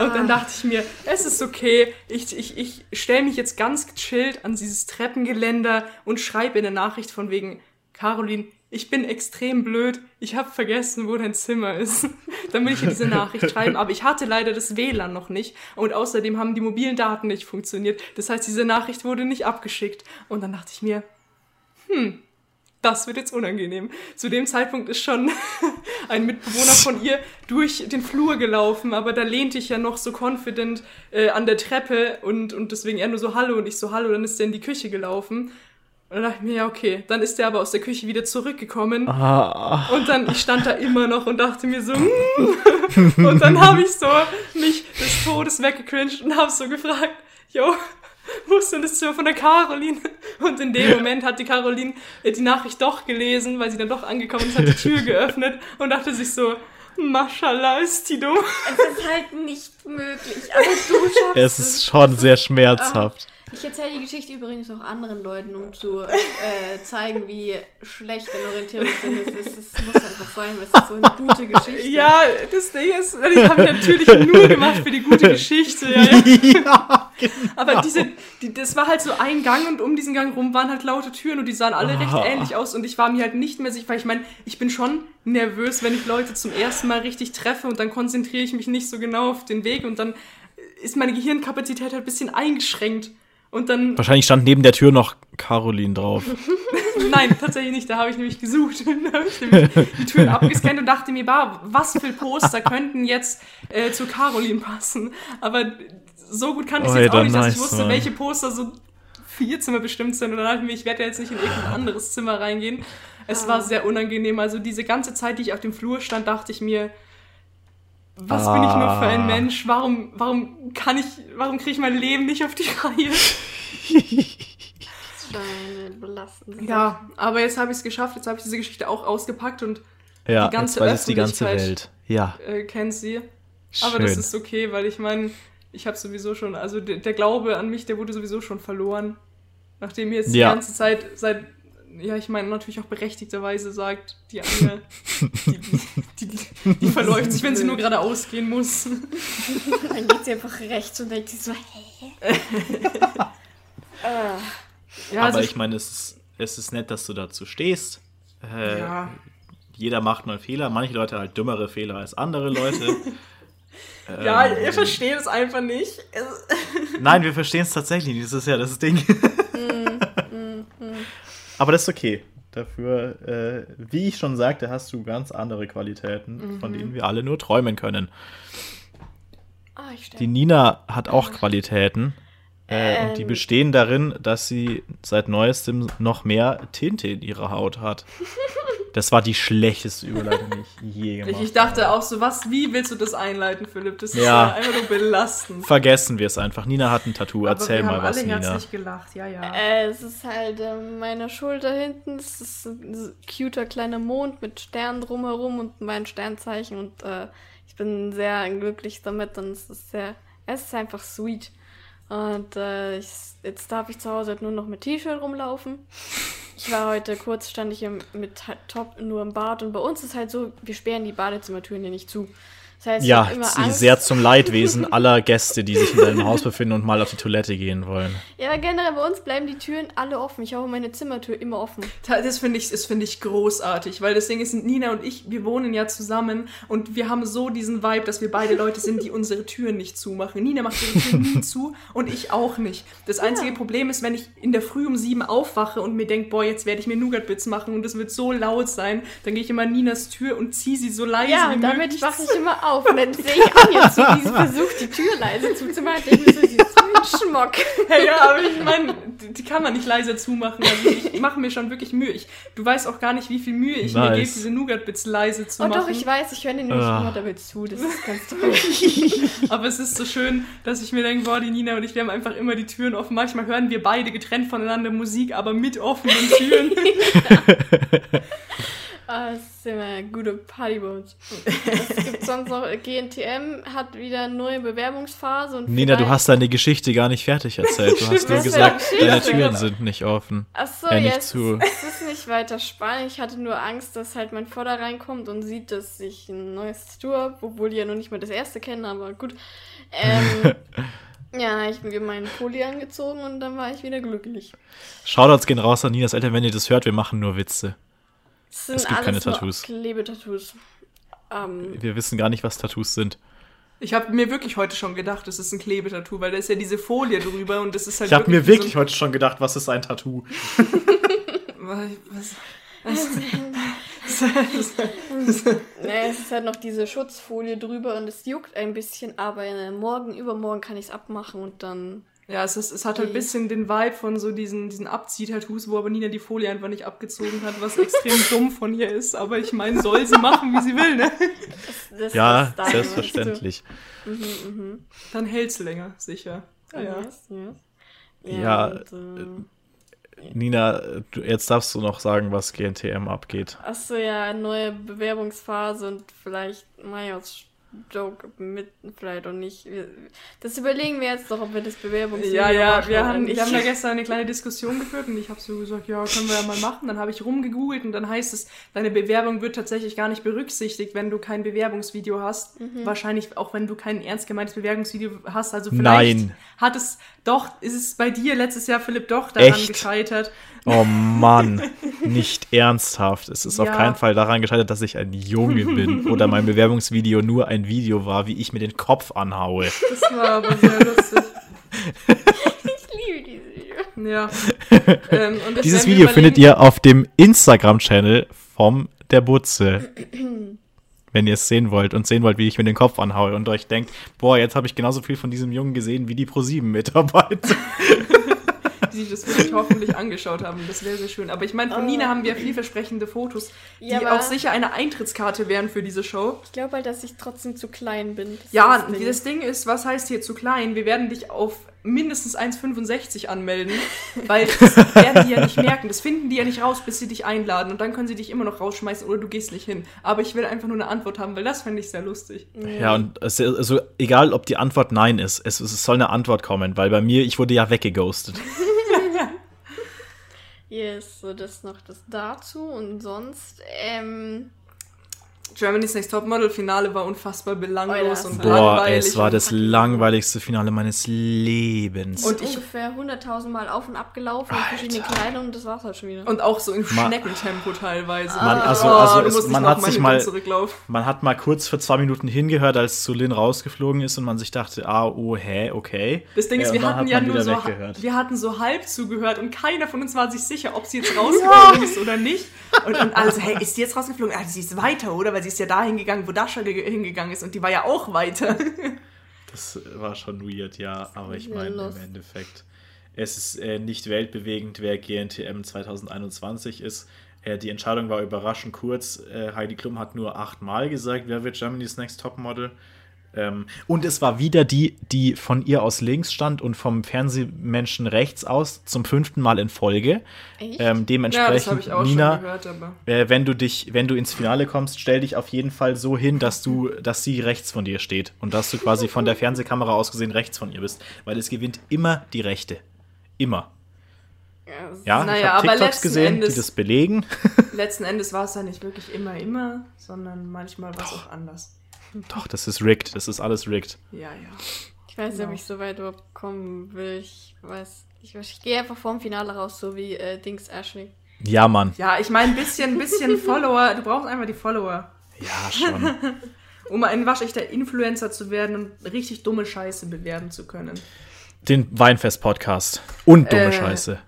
S3: Und dann dachte ich mir, es ist okay, ich, ich, ich stelle mich jetzt ganz gechillt an dieses Treppengeländer und schreibe in der Nachricht von wegen, Caroline, ich bin extrem blöd, ich habe vergessen, wo dein Zimmer ist. Dann will ich diese Nachricht schreiben, aber ich hatte leider das WLAN noch nicht und außerdem haben die mobilen Daten nicht funktioniert. Das heißt, diese Nachricht wurde nicht abgeschickt. Und dann dachte ich mir, hm, das wird jetzt unangenehm. Zu dem Zeitpunkt ist schon ein Mitbewohner von ihr durch den Flur gelaufen, aber da lehnte ich ja noch so confident äh, an der Treppe und, und deswegen er nur so Hallo und ich so Hallo, dann ist er in die Küche gelaufen. Und dann dachte ich mir, ja, okay. Dann ist er aber aus der Küche wieder zurückgekommen. Ah. Und dann, ich stand da immer noch und dachte mir so, mm. und dann habe ich so mich des Todes weggecringed und habe so gefragt, jo, wo ist das Zimmer von der Caroline? Und in dem Moment hat die Caroline äh, die Nachricht doch gelesen, weil sie dann doch angekommen ist, hat die Tür geöffnet und dachte sich so, Maschallah ist die dumm.
S2: Es ist halt nicht möglich, aber du schaffst
S1: es. Es ist schon sehr schmerzhaft.
S2: Ich erzähle die Geschichte übrigens auch anderen Leuten, um zu äh, zeigen, wie schlecht ein Orientierungssinn ist. Es, muss einfach sein, weil es ist so eine gute Geschichte.
S3: Ja, das Ding ist, ich habe natürlich nur gemacht für die gute Geschichte. Ja, ja. ja genau. Aber diese, die, das war halt so ein Gang und um diesen Gang rum waren halt laute Türen und die sahen alle recht ähnlich aus und ich war mir halt nicht mehr sicher, weil ich meine, ich bin schon nervös, wenn ich Leute zum ersten Mal richtig treffe und dann konzentriere ich mich nicht so genau auf den Weg und dann ist meine Gehirnkapazität halt ein bisschen eingeschränkt. Und dann.
S1: Wahrscheinlich stand neben der Tür noch Caroline drauf.
S3: Nein, tatsächlich nicht. Da habe ich nämlich gesucht. da habe ich nämlich die Türen abgescannt und dachte mir, bah, was für Poster könnten jetzt äh, zu Caroline passen. Aber so gut kann ich es jetzt auch nicht, dass nice, ich wusste, man. welche Poster so vier Zimmer bestimmt sind. Und dann dachte ich mir, ich werde ja jetzt nicht in irgendein anderes Zimmer reingehen. Es ah. war sehr unangenehm. Also diese ganze Zeit, die ich auf dem Flur stand, dachte ich mir, was ah. bin ich nur für ein ah. Mensch? Warum, warum kann ich, warum kriege ich mein Leben nicht auf die Reihe? belastend. Ja, aber jetzt habe ich es geschafft, jetzt habe ich diese Geschichte auch ausgepackt und
S1: ja, die ganze jetzt weiß die ganze Welt. Ja.
S3: Äh, kennt sie. Schön. Aber das ist okay, weil ich meine, ich habe sowieso schon, also der, der, Glaube an mich, der wurde sowieso schon verloren. Nachdem mir jetzt ja. die ganze Zeit seit ja, ich meine natürlich auch berechtigterweise sagt, die eine, die, die, die, die verläuft sich, wenn sie nur geradeaus gehen muss.
S2: Dann geht sie einfach rechts und denkt sich so, hä?
S1: Ah. ja, Aber also ich meine, es ist, es ist nett, dass du dazu stehst. Äh, ja. Jeder macht mal Fehler, manche Leute halt dümmere Fehler als andere Leute.
S3: ja, ähm, ihr versteht es einfach nicht.
S1: Nein, wir verstehen es tatsächlich nicht. Das ist ja das Ding. Aber das ist okay. Dafür, äh, wie ich schon sagte, hast du ganz andere Qualitäten, mhm. von denen wir alle nur träumen können. Oh, die Nina hat auch ah. Qualitäten. Äh, ähm. Und die ähm. bestehen darin, dass sie seit neuestem noch mehr Tinte in ihrer Haut hat. Das war die schlechteste Überleitung, die ich je gemacht habe.
S3: Ich dachte auch so, was, wie willst du das einleiten, Philipp? Das ist ja einfach nur belastend.
S1: Vergessen wir es einfach. Nina hat ein Tattoo. Aber Erzähl mal was, Nina.
S3: herzlich gelacht, ja, ja.
S2: Äh, es ist halt äh, meine Schulter hinten. Es ist ein cuter kleiner Mond mit Sternen drumherum und mein Sternzeichen. Und äh, ich bin sehr glücklich damit. Und es ist sehr, es ist einfach sweet. Und äh, ich, jetzt darf ich zu Hause halt nur noch mit T-Shirt rumlaufen. Ich war heute kurz, stand ich im, mit Top nur im Bad und bei uns ist halt so, wir sperren die Badezimmertüren ja nicht zu.
S1: Das heißt, ja, sehr zum Leidwesen aller Gäste, die sich in deinem Haus befinden und mal auf die Toilette gehen wollen.
S2: Ja, aber generell bei uns bleiben die Türen alle offen. Ich habe meine Zimmertür immer offen.
S3: Das finde ich, find ich großartig, weil das Ding ist, Nina und ich, wir wohnen ja zusammen und wir haben so diesen Vibe, dass wir beide Leute sind, die unsere Türen nicht zumachen. Nina macht ihre Türen nie zu und ich auch nicht. Das einzige ja. Problem ist, wenn ich in der Früh um sieben aufwache und mir denke, boah, jetzt werde ich mir Nougat-Bits machen und es wird so laut sein, dann gehe ich immer an Ninas Tür und ziehe sie so leise
S2: ja,
S3: wie
S2: möglich. Ja, damit wache ich immer auf auf. Und dann sehe ich Anja so, die versucht, die Tür leise zuzumachen. Ich denke mir so, sie ist ein Schmock.
S3: Hey, ja, aber ich meine, die kann man nicht leise zumachen. Also ich mache mir schon wirklich Mühe. Ich, du weißt auch gar nicht, wie viel Mühe ich nice. mir gebe, diese Nougat-Bits leise zu oh, machen.
S2: Oh doch, ich weiß, ich höre den nämlich immer damit zu. Das ist ganz toll.
S3: aber es ist so schön, dass ich mir denke, boah, die Nina und ich, wir haben einfach immer die Türen offen. Manchmal hören wir beide getrennt voneinander Musik, aber mit offenen Türen.
S2: Ah, das sind immer gute Partybones. Es gibt sonst noch, GNTM hat wieder eine neue Bewerbungsphase. Und
S1: Nina, du hast deine Geschichte gar nicht fertig erzählt. Du hast nur gesagt, deine Türen sind nicht offen.
S2: Achso, äh, nicht jetzt zu. es ist nicht weiter spannend. Ich hatte nur Angst, dass halt mein Vater reinkommt und sieht, dass ich ein neues Tattoo habe, obwohl die ja noch nicht mal das erste kennen, aber gut. Ähm, Ja, ich habe mir meinen Pulli angezogen und dann war ich wieder glücklich.
S1: Shoutouts gehen raus an Ninas Eltern, wenn ihr das hört, wir machen nur Witze.
S2: Es, es gibt keine Tattoos. Klebetattoos.
S1: Ähm, Wir wissen gar nicht, was Tattoos sind.
S3: Ich habe mir wirklich heute schon gedacht, es ist ein Klebetattoo, weil da ist ja diese Folie drüber und das ist halt.
S1: Ich habe mir wirklich so heute schon gedacht, was ist ein Tattoo?
S3: was?
S2: naja, es ist halt noch diese Schutzfolie drüber und es juckt ein bisschen, aber morgen, übermorgen kann ich es abmachen und dann
S3: ja, es, ist, es hat halt ein bisschen den Vibe von so diesen, diesen Abzieh-Tattoos, wo aber Nina die Folie einfach nicht abgezogen hat, was extrem dumm von ihr ist. Aber ich meine, soll sie machen, wie sie will, ne?
S1: Das, das ja, selbstverständlich.
S3: Mhm, mh. Dann hält's länger, sicher. Ja, ja.
S1: Yes. ja, ja und, äh, Nina, jetzt darfst du noch sagen, was GNTM abgeht.
S2: Achso, ja, neue Bewerbungsphase und vielleicht Majos Joke mit, vielleicht auch nicht. Das überlegen wir jetzt doch, ob wir das Bewerbungsvideo
S3: Ja, ja, wir haben, wir haben da gestern eine kleine Diskussion geführt und ich habe so gesagt, ja, können wir ja mal machen. Dann habe ich rumgegoogelt und dann heißt es, deine Bewerbung wird tatsächlich gar nicht berücksichtigt, wenn du kein Bewerbungsvideo hast. Mhm. Wahrscheinlich auch, wenn du kein ernst gemeintes Bewerbungsvideo hast. Also vielleicht Nein. hat es doch, ist es bei dir letztes Jahr, Philipp, doch daran Echt? gescheitert.
S1: Oh Mann, nicht ernsthaft. Es ist ja. auf keinen Fall daran gescheitert, dass ich ein Junge bin oder mein Bewerbungsvideo nur ein Video war, wie ich mir den Kopf anhaue. Das war aber sehr lustig. ich liebe dieses Video. Ja. Ähm, dieses Video findet ihr auf dem Instagram-Channel vom Der Butze. wenn ihr es sehen wollt und sehen wollt, wie ich mir den Kopf anhaue und euch denkt, boah, jetzt habe ich genauso viel von diesem Jungen gesehen wie die Pro7-Mitarbeiter.
S3: die sich das wirklich hoffentlich angeschaut haben. Das wäre sehr schön. Aber ich meine, von oh. Nina haben wir vielversprechende Fotos, die ja, auch sicher eine Eintrittskarte wären für diese Show.
S2: Ich glaube halt, dass ich trotzdem zu klein bin.
S3: Das ja, das Ding. das Ding ist, was heißt hier zu klein? Wir werden dich auf mindestens 1,65 anmelden, weil das werden die ja nicht merken. Das finden die ja nicht raus, bis sie dich einladen. Und dann können sie dich immer noch rausschmeißen oder du gehst nicht hin. Aber ich will einfach nur eine Antwort haben, weil das fände ich sehr lustig.
S1: Ja, und es, also egal, ob die Antwort Nein ist, es, es soll eine Antwort kommen, weil bei mir, ich wurde ja weggeghostet.
S2: yes, so das noch das dazu. Und sonst, ähm,
S3: Germany's Next Topmodel Finale war unfassbar belanglos
S1: oh, und Boah, langweilig. es war das langweiligste Finale meines Lebens.
S2: Und ich ungefähr 100.000 Mal auf und ab gelaufen in verschiedene Kleidung und das war's halt schon wieder.
S3: Und auch so im Schneckentempo teilweise.
S1: Man, also, also es, man hat sich mal, man hat mal kurz für zwei Minuten hingehört, als Zulin rausgeflogen ist und man sich dachte, ah, oh, hä, okay.
S3: Das Ding ist, äh, wir hatten ja nur so, wir hatten so halb zugehört und keiner von uns war sich sicher, ob sie jetzt rausgeflogen ist oder nicht. Und, und alle so, hey, ist sie jetzt rausgeflogen? Ah, sie ist weiter, oder? Weil sie ist ja da hingegangen, wo Dasha hingegangen ist und die war ja auch weiter.
S1: Das war schon weird, ja, aber ich meine im Endeffekt, es ist äh, nicht weltbewegend, wer GNTM 2021 ist. Äh, die Entscheidung war überraschend kurz. Äh, Heidi Klum hat nur achtmal gesagt, wer wird Germany's Next Topmodel. Ähm, und es war wieder die, die von ihr aus links stand und vom Fernsehmenschen rechts aus zum fünften Mal in Folge. Ähm, dementsprechend, ja, Nina, gehört, äh, wenn du dich, wenn du ins Finale kommst, stell dich auf jeden Fall so hin, dass du, dass sie rechts von dir steht und dass du quasi von der Fernsehkamera aus gesehen rechts von ihr bist, weil es gewinnt immer die Rechte, immer. Ja, naja, ich habe TikToks gesehen, Endes, die das belegen.
S3: Letzten Endes war es ja nicht wirklich immer, immer, sondern manchmal war es auch anders.
S1: Doch, das ist rigged. Das ist alles rigged.
S3: Ja, ja.
S2: Ich weiß nicht, genau. ob ich so weit überhaupt kommen will. Ich weiß. Ich, ich gehe einfach vorm Finale raus, so wie äh, Dings Ashley.
S1: Ja, Mann.
S3: Ja, ich meine, ein bisschen, bisschen Follower. Du brauchst einfach die Follower.
S1: Ja, schon.
S3: um ein waschechter Influencer zu werden und richtig dumme Scheiße bewerben zu können.
S1: Den Weinfest-Podcast. Und dumme äh, Scheiße.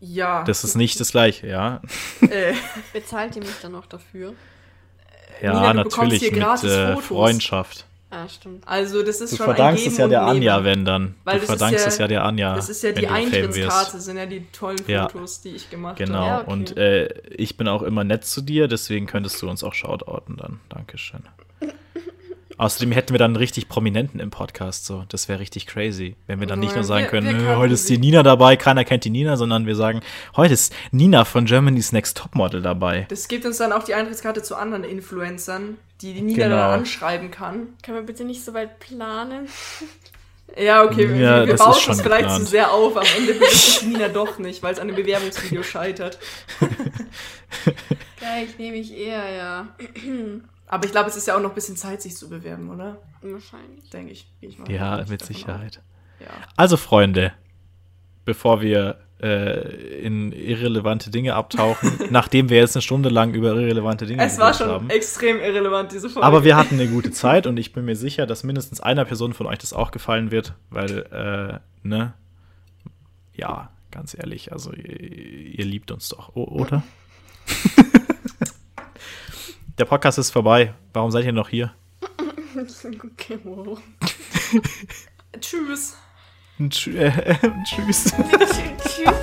S3: Ja.
S1: Das ist nicht das gleiche, ja.
S2: Äh. Bezahlt ihr mich dann noch dafür?
S1: Ja, Nina, natürlich mit äh, Freundschaft.
S2: Ah, stimmt.
S3: Also das ist
S1: du
S3: schon
S1: verdankst es ja der Anja, wenn dann. Weil du verdankst ja, es ja der Anja.
S3: Das ist ja die Eintrittskarte, sind ja die tollen Fotos, ja. die ich gemacht
S1: genau. habe. Genau, ja, okay. und äh, ich bin auch immer nett zu dir, deswegen könntest du uns auch shoutouten dann. Dankeschön. Außerdem hätten wir dann einen richtig Prominenten im Podcast, so. Das wäre richtig crazy. Wenn wir dann nicht nur sagen können, wir, wir heute ist die Nina dabei, keiner kennt die Nina, sondern wir sagen, heute ist Nina von Germany's Next Topmodel dabei.
S3: Das gibt uns dann auch die Eintrittskarte zu anderen Influencern, die die Nina genau. dann anschreiben kann.
S2: Können wir bitte nicht so weit planen?
S3: Ja, okay, ja, wir, wir bauen es vielleicht zu so sehr auf. Am Ende wird es Nina doch nicht, weil es an dem Bewerbungsvideo scheitert.
S2: Vielleicht nehme ich eher, ja.
S3: Aber ich glaube, es ist ja auch noch ein bisschen Zeit, sich zu bewerben, oder?
S2: Wahrscheinlich.
S3: Denke ich. ich
S1: ja, mit Sicherheit. Ja. Also, Freunde, bevor wir äh, in irrelevante Dinge abtauchen, nachdem wir jetzt eine Stunde lang über irrelevante Dinge
S3: Es war schon haben. extrem irrelevant, diese Folge.
S1: Aber wir hatten eine gute Zeit und ich bin mir sicher, dass mindestens einer Person von euch das auch gefallen wird, weil, äh, ne? Ja, ganz ehrlich, also ihr, ihr liebt uns doch, oder? Der Podcast ist vorbei. Warum seid ihr noch hier?
S2: okay, wow.
S3: Tschüss.
S1: Tschüss. Tschüss.
S2: Tschüss.